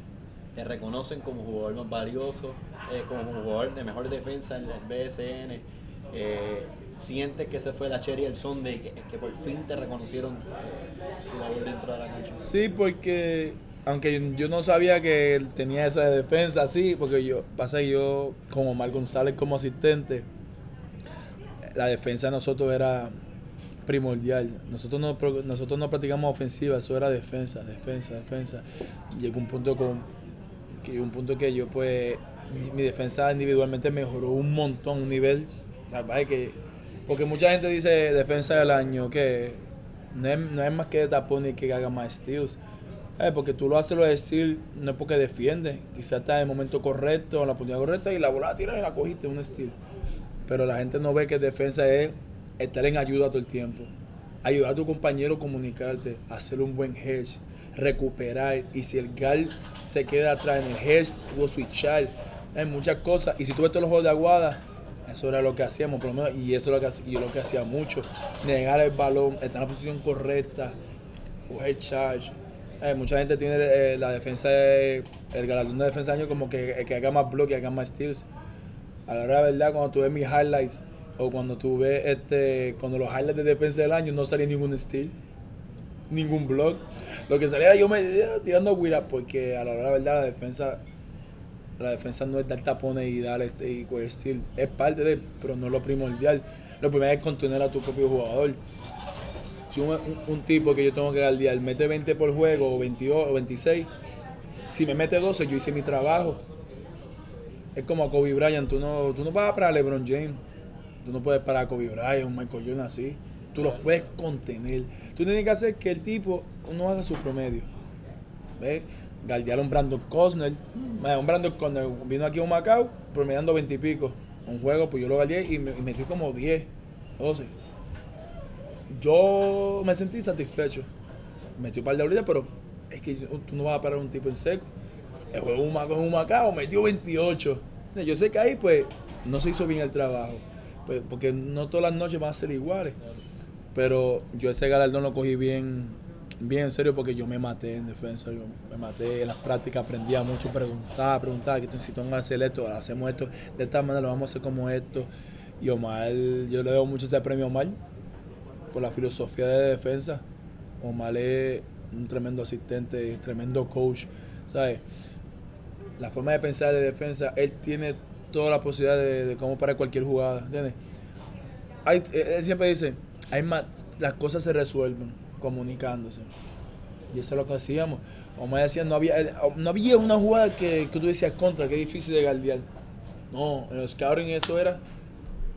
E: te reconocen como jugador más valioso, eh, como jugador de mejor defensa en el BSN. Eh, sientes que se fue la cherry el son de que, por fin te reconocieron eh, jugador dentro de la cancha.
F: Sí, porque aunque yo no sabía que él tenía esa defensa así, porque yo pasa yo como Omar González como asistente, la defensa de nosotros era primordial. Nosotros no, nosotros no practicamos ofensiva, eso era defensa, defensa, defensa. Llegó un punto con que un punto que yo pues mi defensa individualmente mejoró un montón, un nivel salvaje que porque mucha gente dice defensa del año que no es, más que tapón ni que haga más steals. Eh, porque tú lo haces los steals no es porque defiende, quizás está en el momento correcto, en la oportunidad correcta y la bola tira y la cogiste, un steal. Pero la gente no ve que defensa es estar en ayuda todo el tiempo. Ayudar a tu compañero a comunicarte, hacer un buen hedge, recuperar. Y si el gal se queda atrás en el hedge, tú switchar. Hay muchas cosas. Y si tú ves todos los juegos de Aguada, eso era lo que hacíamos, por lo menos, y eso es lo que yo lo que hacía mucho. Negar el balón, estar en la posición correcta, coger charge. Hay mucha gente tiene eh, la defensa, el galardón de defensa de año como que, que haga más bloque, que haga más steals. A la hora de verdad, cuando tú ves mis highlights, o cuando tú ves este, cuando los highlights de defensa del año no salía ningún steal, ningún blog. Lo que salía yo me tirando guira porque a la hora de la verdad la defensa la defensa no es dar tapones y dar este y steal. Es parte de, pero no lo primordial. Lo primero es contener a tu propio jugador. Si un, tipo que yo tengo que guardiar mete 20 por juego o 22 o 26, si me mete 12 yo hice mi trabajo. Es como a Kobe Bryant, tú no, tú no vas para LeBron James. Tú no puedes parar a Kobe Bryant, un Michael Jordan así. Tú los puedes contener. Tú tienes que hacer que el tipo no haga su promedio. ¿Ves? Galdear a un Brandon Cosner. Un Brandon Cosner vino aquí a un Macao promediando 20 y pico. un juego, pues yo lo valía y, me, y metí como 10, 12. Yo me sentí satisfecho. Metí un par de bolitas, pero es que tú no vas a parar un tipo en seco. El juego un Macao, un Macao, metió 28. Yo sé que ahí, pues, no se hizo bien el trabajo. Pues, porque no todas las noches van a ser iguales. Pero yo ese galardón lo cogí bien, bien en serio porque yo me maté en defensa. Yo me maté en las prácticas, aprendía mucho, preguntaba, preguntaba, que necesito hacer esto, hacemos esto, de esta manera lo vamos a hacer como esto. Y Omar, yo le doy mucho ese premio a Omar por la filosofía de defensa. Omar es un tremendo asistente, tremendo coach, ¿sabes? La forma de pensar de defensa, él tiene toda la posibilidad de, cómo parar cualquier jugada, ¿entiendes? Hay- él siempre dice, hay más, las cosas se resuelven comunicándose. Y eso es lo que hacíamos. Omar decía, no había, no había una jugada que, que tú decías contra, que es difícil de guardiar. No, en los scouting eso era,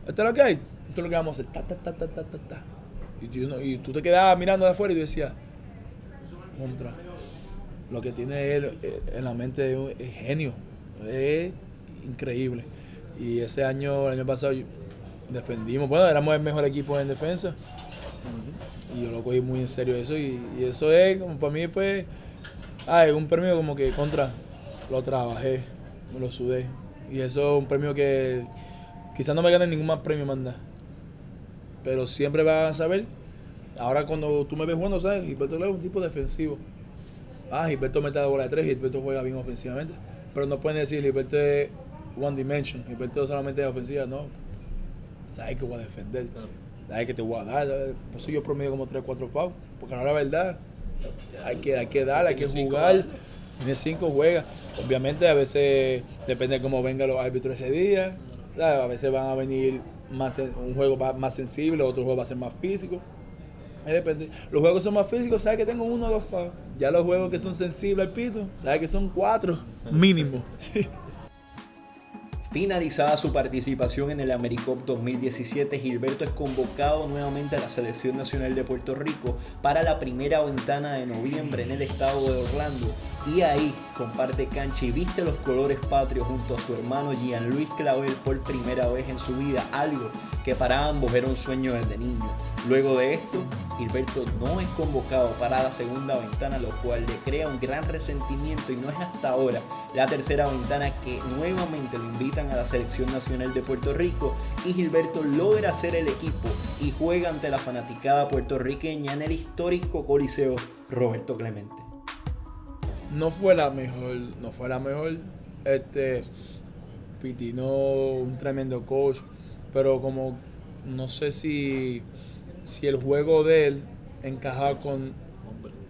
F: esto es lo que hay, esto es lo que vamos a hacer, ta, ta, ta, ta. Y, tú te quedabas mirando de afuera y tú decías, contra. Lo que tiene él eh, en la mente es, genio, increíble. Y ese año, el año pasado, defendimos, bueno, éramos el mejor equipo en defensa. Y yo lo cogí muy en serio eso. Y, y eso es, como para mí fue, ah, es un premio como que contra, lo trabajé, me lo sudé. Y eso es un premio que quizás no me gane ningún más premio más nada. Pero siempre vas a saber. Ahora cuando tú me ves jugando, ¿sabes? Gilberto Leo es un tipo defensivo. Ah, Gilberto mete la bola de tres, Gilberto juega bien ofensivamente. Pero no pueden decir Gilberto es one dimension, Gilberto solamente es ofensiva, no. Sabes que voy a defender, sabes que te voy a dar. Por eso yo promedio como 3, 4 fouls. Porque no la verdad. Hay que, hay que dar, hay que jugar. Tiene 5 juega. Obviamente a veces depende de cómo vengan los árbitros ese día. A veces van a venir más un juego más sensible, otro juego va a ser más físico. Los juegos que son más físicos, sabes que tengo uno o dos fouls. Ya los juegos que son sensibles al pito, sabes que son cuatro <laughs> mínimo.
E: Finalizada su participación en el AmeriCup 2017, Gilberto es convocado nuevamente a la Selección Nacional de Puerto Rico para la primera ventana de noviembre en el estado de Orlando. Y ahí comparte cancha y viste los colores patrios junto a su hermano Gian Luis Clavel por primera vez en su vida, algo que para ambos era un sueño desde niño. Luego de esto, Gilberto no es convocado para la segunda ventana, lo cual le crea un gran resentimiento y no es hasta ahora la tercera ventana que nuevamente lo invitan a la selección nacional de Puerto Rico y Gilberto logra hacer el equipo y juega ante la fanaticada puertorriqueña en el histórico Coliseo Roberto Clemente.
F: no fue la mejor, no fue la mejor. Este Pitino, un tremendo coach, pero como no sé si, si el juego de él encajaba con,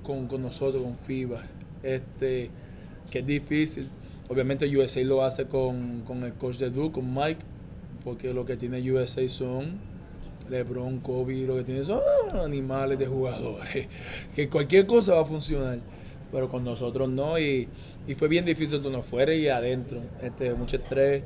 F: con, con nosotros, con FIBA. Este, que es difícil. Obviamente USA lo hace con, con el coach de Duke, con Mike, porque lo que tiene USA son LeBron, Kobe, lo que tiene son animales de jugadores. <laughs> Que cualquier cosa va a funcionar. Pero con nosotros no. Y, y fue bien difícil no fuera y adentro. Este, mucho estrés.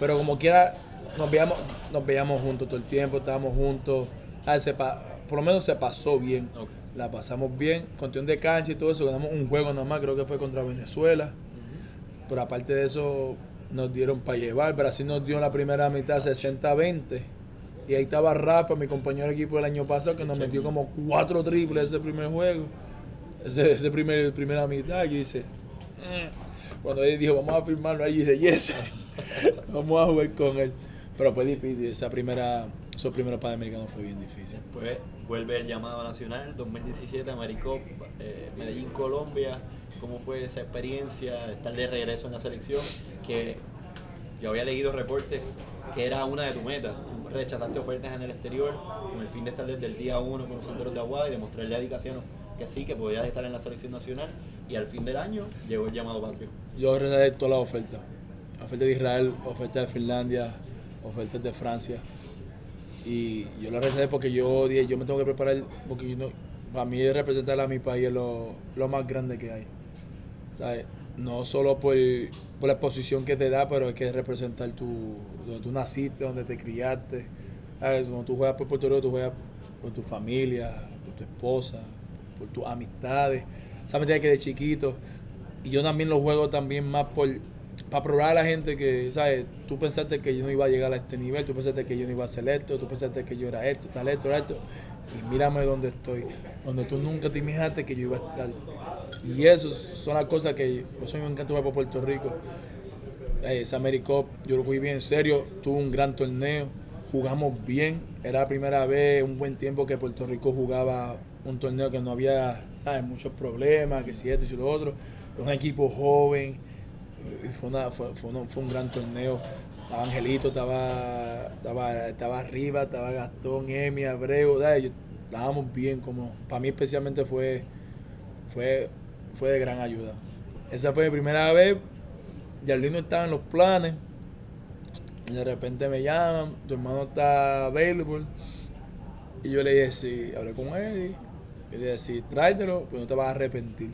F: Pero como quiera, nos veíamos, nos veíamos juntos todo el tiempo, estábamos juntos. Ah, se pa- por lo menos se pasó bien. La pasamos bien, cuestión de cancha y todo eso. Ganamos un juego nada más, creo que fue contra Venezuela. Pero aparte de eso, nos dieron para llevar. Brasil nos dio en la primera mitad 60-20. Y ahí estaba Rafa, mi compañero de equipo del año pasado, que nos metió como cuatro triples ese primer juego. Ese, ese primer, primera mitad. Y dice, "Eh". cuando él dijo, vamos a firmarlo, ahí dice, yes, <laughs> vamos a jugar con él. Pero fue difícil, esa primera, esos primeros panamericanos fue bien difícil.
E: Después vuelve el llamado nacional 2017 AmeriCup eh, Medellín, Colombia. ¿Cómo fue esa experiencia? Estar de regreso en la selección. Que yo había leído reportes que era una de tus metas. Rechazaste ofertas en el exterior con el fin de estar desde el día uno con los solteros de Aguada y demostrarle a Dicasiano que sí, que podías estar en la selección nacional. Y al fin del año llegó el llamado patrio.
F: Yo recibí todas las ofertas. Ofertas de Israel, ofertas de Finlandia, ofertas de Francia. Y yo las rechacé porque yo dije, yo me tengo que preparar, porque yo no, para mí representar a mi país es lo, lo más grande que hay. ¿Sabes? No solo por, por la exposición que te da, pero hay que representar tu, donde tú naciste, donde te criaste. ¿Sabes? Cuando tú juegas por Puerto Rico, tú juegas por tu familia, por tu esposa, por tus amistades. ¿Sabes? Que de chiquito. Y yo también lo juego también más por, para probar a la gente que, ¿sabes? Tú pensaste que yo no iba a llegar a este nivel, tú pensaste que yo no iba a ser esto, tú pensaste que yo era esto, tal, esto, tal, esto. Y mírame dónde estoy, donde tú nunca te imaginaste que yo iba a estar. Y eso son las cosas que, por eso me encanta jugar por Puerto Rico. Eh, Esa AmeriCup, yo lo cogí bien en serio, tuvo un gran torneo, jugamos bien. Era la primera vez, un buen tiempo que Puerto Rico jugaba un torneo que no había, ¿sabes? Muchos problemas, que si esto y si lo otro. Un equipo joven, fue, una- fue, fue un gran torneo. Angelito, estaba, estaba, estaba arriba, estaba Gastón, Emi, Abreu, ¿sabes? Yo- estábamos bien, como para mí especialmente fue, fue, fue de gran ayuda. Esa fue mi primera vez, Yarlino estaba en los planes, y de repente me llaman, tu hermano está available, y yo le dije, sí, hablé con él, y le dije, sí, tráetelo, pues no te vas a arrepentir.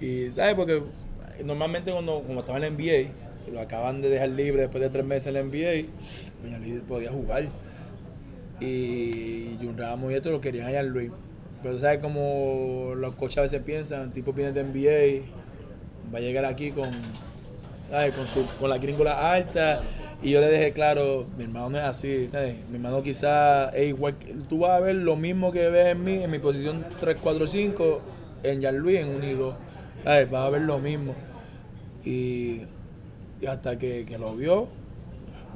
F: Y, ¿sabes? Porque normalmente cuando, como estaba en la NBA, lo acaban de dejar libre después de tres meses en la NBA, ya le podía jugar. Y Jun Ramos y esto lo querían allá en Luis. Pero sabes como los coaches a veces piensan, tipo viene de NBA, va a llegar aquí con, ¿sabes? con, su, con la gringola alta. Y yo le dejé claro, mi hermano no es así. Mi hermano quizás es igual. Tú vas a ver lo mismo que ves en mí, en mi posición 3-4-5, en Jan Luis, en Unido. ¿Sabes? Vas a ver lo mismo. Y, hasta que, que lo vio,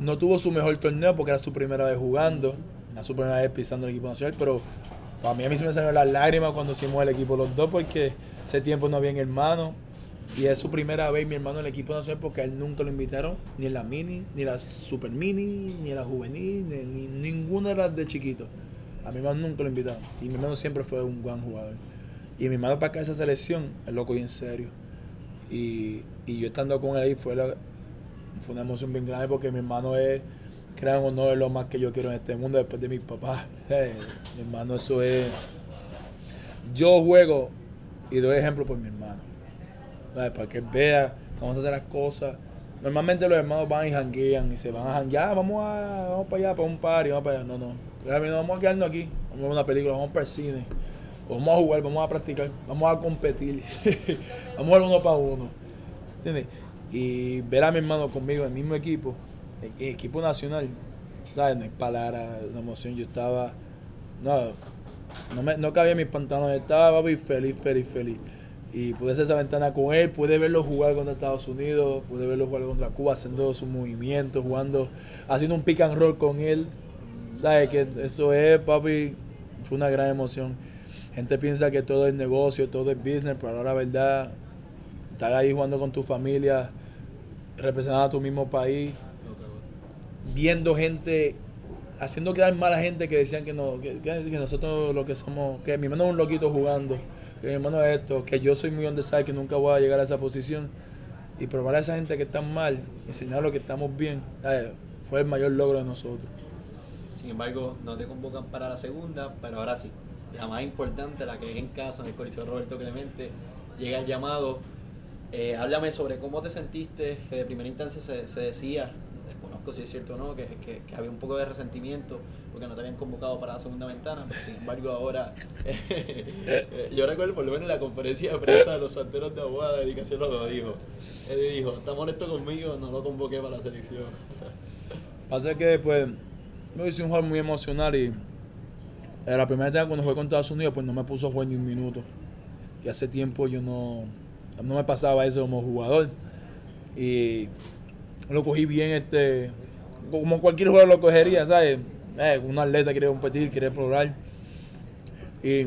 F: no tuvo su mejor torneo porque era su primera vez jugando, era su primera vez pisando el equipo nacional, pero para mí a mí se me salieron las lágrimas cuando hicimos el equipo los dos porque ese tiempo no había hermano y es su primera vez mi hermano en el equipo nacional porque a él nunca lo invitaron, ni en la mini, ni la super mini, ni en la juvenil, ni, ni ninguna de las de chiquito. A mi hermano nunca lo invitaron y mi hermano siempre fue un buen jugador. Y mi hermano para acá esa selección, él lo cogió en serio. Y, y yo estando con él ahí fue, fue una emoción bien grande porque mi hermano es, crean o no, es lo más que yo quiero en este mundo después de mis papás. <laughs> Eh, mi hermano, eso es. Yo juego y doy ejemplo por mi hermano. Para que vea cómo se hacen las cosas. Normalmente los hermanos van y janguean y se van a janguear, vamos, a, vamos para allá, para un party, vamos para allá. No, no. Mira, vamos a quedarnos aquí, vamos a ver una película, vamos para el cine. Vamos a jugar, vamos a practicar, vamos a competir. <laughs> vamos a jugar uno para uno. Y ver a mi hermano conmigo en el mismo equipo, en equipo nacional, ¿sabes? No hay palabras, una emoción. Yo estaba, no, no, me, no cabía en mis pantalones, estaba papi, feliz, feliz, feliz. Y pude hacer esa ventana con él, pude verlo jugar contra Estados Unidos, pude verlo jugar contra Cuba, haciendo sus movimientos, jugando, haciendo un pick and roll con él. ¿Sabes? Que eso es, papi, fue una gran emoción. Gente piensa que todo es negocio, todo es business, pero ahora la verdad, estar ahí jugando con tu familia, representando a tu mismo país, viendo gente, haciendo quedar mal a gente que decían que, no, que, nosotros lo que somos, que mi hermano es un loquito jugando, que mi hermano es esto, que yo soy muy underside, que nunca voy a llegar a esa posición. Y probar a esa gente que están mal, enseñarles que estamos bien, ¿sabes? fue el mayor logro de nosotros.
E: Sin embargo, no te convocan para la segunda, pero ahora sí. La más importante, la que es en casa, en el Coliseo Roberto Clemente, llega el llamado. Eh, háblame sobre cómo te sentiste, que de primera instancia se, se decía, desconozco si es cierto o no, que, que- que había un poco de resentimiento porque no te habían convocado para la segunda ventana, pero sin embargo ahora, eh, <laughs> yo recuerdo por lo menos en la conferencia de prensa de los santeros de Aguada, dedicación lo dijo. Él dijo, está molesto conmigo, no lo convoqué para la selección.
F: Pasa que después me hice un juego muy emocional y la primera vez cuando jugué con Estados Unidos pues no me puso a jugar ni un minuto. Y hace tiempo yo no, no me pasaba eso como jugador. Y lo cogí bien, este como cualquier jugador lo cogería, ¿sabes? Eh, un atleta quiere competir, quiere probar. Y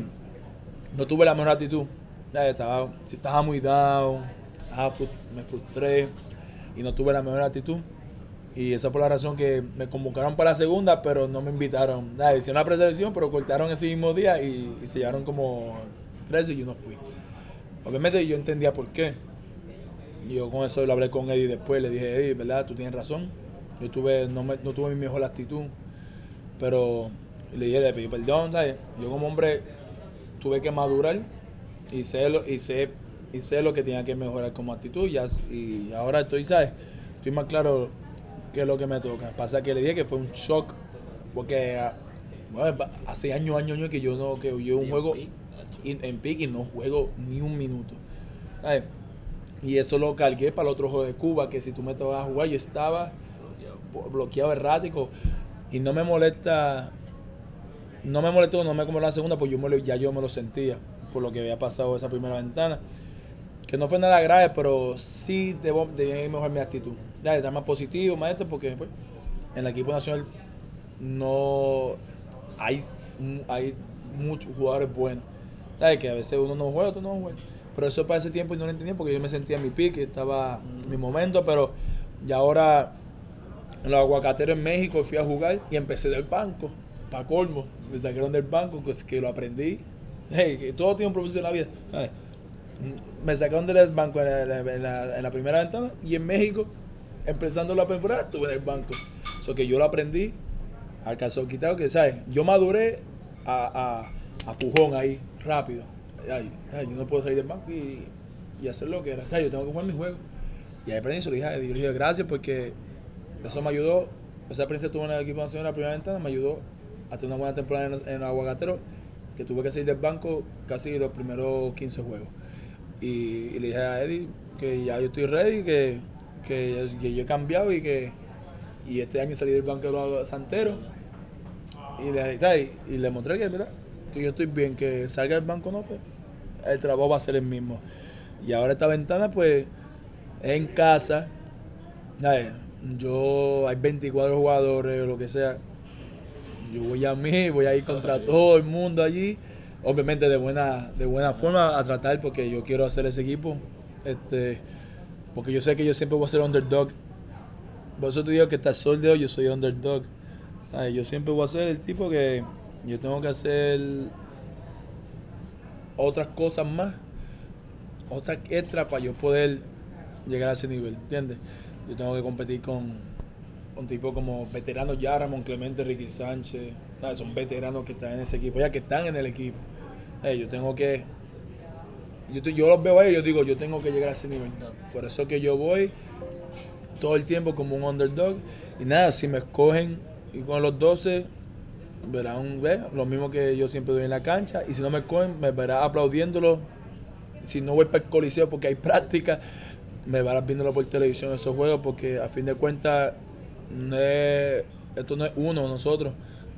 F: no tuve la mejor actitud. ¿sabes? Estaba, estaba muy down, estaba me frustré y no tuve la mejor actitud. Y esa fue la razón que me convocaron para la segunda, pero no me invitaron. Nada, hicieron la preselección, pero cortaron ese mismo día y, y se llevaron como 13 y yo no fui. Obviamente yo entendía por qué. Yo con eso lo hablé con Eddie después, le dije, Eddie, ¿verdad? Tú tienes razón. Yo tuve, no, me- no tuve mi mejor actitud. Pero le dije, le pedí perdón, ¿sabes? Yo como hombre tuve que madurar y sé lo, y sé, y sé lo que tenía que mejorar como actitud. Y ahora estoy, ¿sabes? Estoy más claro qué es lo que me toca. Pasa que le dije que fue un shock, porque bueno, hace años, años, años que yo no, que yo un juego in- en pick y no juego ni un minuto. ¿Sabes? Y eso lo cargué para el otro juego de Cuba, que si tú me estabas a jugar, yo estaba bloqueado errático. Y no me molesta, no me molestó, no me como la segunda, pues yo me lo- ya yo me lo sentía por lo que había pasado esa primera ventana. Que no fue nada grave, pero sí debo, debía mejorar mi actitud. Ya, estar más positivo, más esto, porque pues, en el equipo nacional no hay, hay muchos jugadores buenos. Que a veces uno no juega, otro no juega. Pero eso para ese tiempo yo no lo entendía porque yo me sentía en mi pique, estaba mi momento, pero ya ahora en los aguacateros en México fui a jugar y empecé del banco, para colmo. Me sacaron del banco, pues, que lo aprendí. Hey, todo tiene un proceso en la vida. Me sacaron del banco en la, en la- primera ventana y en México, empezando la temporada, estuve en el banco. Eso que yo lo aprendí al calzón quitado, que sabes, yo maduré a, pujón ahí, rápido. Ay, ay, yo no puedo salir del banco y, hacer lo que era. O sea, yo tengo que jugar mi juego. Y ahí aprendí, se lo dije. Yo le dije gracias porque eso me ayudó. Esa experiencia tuve en el equipo nacional en la primera ventana me ayudó a tener una buena temporada en, en Aguagatero, que tuve que salir del banco casi los primeros 15 juegos. Y, y le dije a Eddie que ya yo estoy ready, que, que, yo- que yo he cambiado y que y este año salí del banco de los santeros. Y le, y, y le mostré que, mira, que yo estoy bien, que salga del banco no, pues el trabajo va a ser el mismo. Y ahora esta ventana, pues, es en casa. ¿sabes? Yo, hay 24 jugadores o lo que sea. Yo voy a mí, voy a ir contra todo el mundo allí. Obviamente de buena, de buena forma a tratar porque yo quiero hacer ese equipo. Este, porque yo sé que yo siempre voy a ser underdog. Por eso te digo que de hoy yo soy underdog. Yo siempre voy a ser el tipo que yo tengo que hacer otras cosas más, otras extras para yo poder llegar a ese nivel, ¿entiendes? Yo tengo que competir con, con tipos como veteranos ya, Ramón Clemente, Ricky Sánchez, son veteranos que están en ese equipo, ya que están en el equipo. Ay, yo tengo que, yo, yo los veo ahí y yo digo, yo tengo que llegar a ese nivel. Por eso que yo voy todo el tiempo como un underdog. Y nada, si me escogen y con los 12, verán ve, lo mismo que yo siempre doy en la cancha. Y si no me escogen, me verás aplaudiéndolo. Si no voy para el coliseo porque hay <laughs> práctica, me verás viéndolo por televisión esos juegos porque a fin de cuentas, no es- esto no es uno nosotros.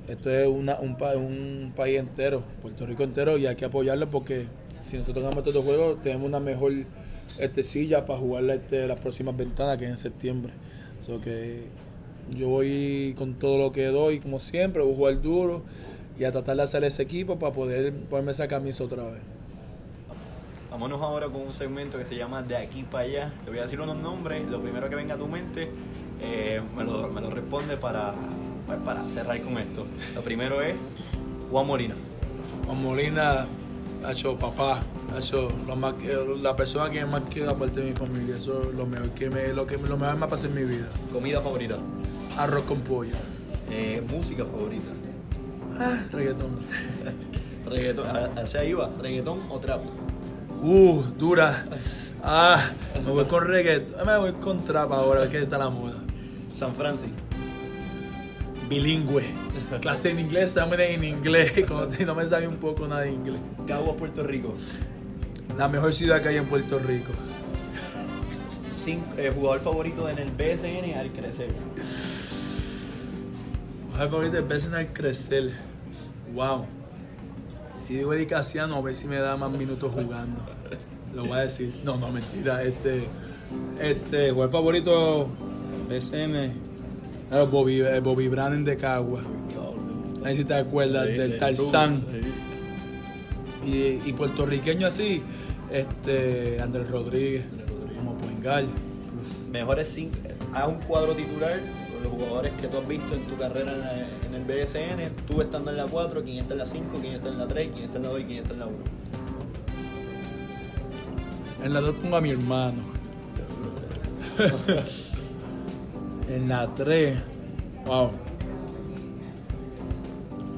F: Esto es una, un, un país entero, Puerto Rico entero, y hay que apoyarlo porque si nosotros ganamos estos juegos, tenemos una mejor este, silla para jugar este, las próximas ventanas que es en septiembre. So que yo voy con todo lo que doy, como siempre, voy a jugar duro y a tratar de hacer ese equipo para poder ponerme esa camisa otra vez.
E: Vámonos ahora con un segmento que se llama De aquí para allá. Te voy a decir unos nombres. Lo primero que venga a tu mente eh, me, lo, me lo responde para, pa- para cerrar con esto. Lo primero es Juan Molina.
F: Juan Molina, hecho papá, hecho lo más que- la persona que más quiero aparte de mi familia. Eso es lo mejor que me, lo que lo mejor me pasa en mi vida.
E: Comida favorita.
F: Arroz con pollo.
E: Eh, música favorita.
F: Ah, reggaetón. <laughs>
E: Reggaetón. Hacia iba. Reggaetón o trap.
F: Uh, dura. Ah, me voy con reggaetón. Me voy con trap ahora, que está la moda.
E: San Francisco.
F: Bilingüe. Clase en inglés, exámenes en inglés. <laughs> No me sabe un poco nada de inglés.
E: Caguas, Puerto Rico.
F: La mejor ciudad que hay en Puerto Rico.
E: Cinco, eh, jugador favorito en el BSN al crecer.
F: Ojalá que ahorita empiecen a crecer. Wow. Si digo Eddie Casiano, a ver si me da más minutos jugando. Lo voy a decir. No, no, mentira. Este. Este, jugador favorito. BCN. Era Bobby, eh, Bobby Brannan de Cagua. Ahí si te acuerdas del Tarzán. Y, y puertorriqueño así. Este. Andrés Rodríguez. Como Poingal.
E: Mejores cinco. Haz un cuadro titular con los jugadores que tú has visto en tu carrera en, la- en el BSN. Tú estando en la 4, quién está en la 5, quién está en la 3, quién está en la 2 y quién está en la 1.
F: En la 2 pongo a mi hermano. <laughs> en la 3, wow.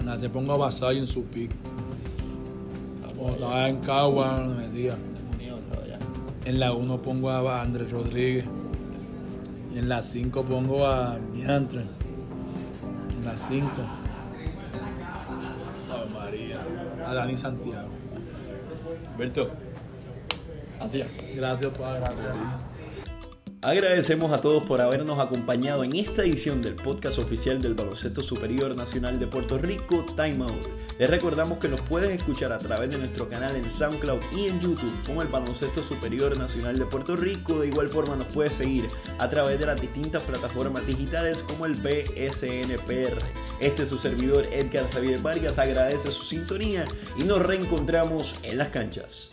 F: En la 3 pongo a Basay en su pick. Cuando estaba en Cagua, me metía. En la 1 pongo a Andrés Rodríguez. Y en la 5 pongo a Diantre. En la 5. Ave María. A Dani Santiago.
E: Alberto. Así es.
F: Gracias, pa, gracias.
E: Agradecemos a todos por habernos acompañado en esta edición del podcast oficial del Baloncesto Superior Nacional de Puerto Rico, Time Out. Les recordamos que nos pueden escuchar a través de nuestro canal en SoundCloud y en YouTube como el Baloncesto Superior Nacional de Puerto Rico. De igual forma nos puedes seguir a través de las distintas plataformas digitales como el BSNPR. Este es su servidor Edgar Xavier Vargas, agradece su sintonía y nos reencontramos en las canchas.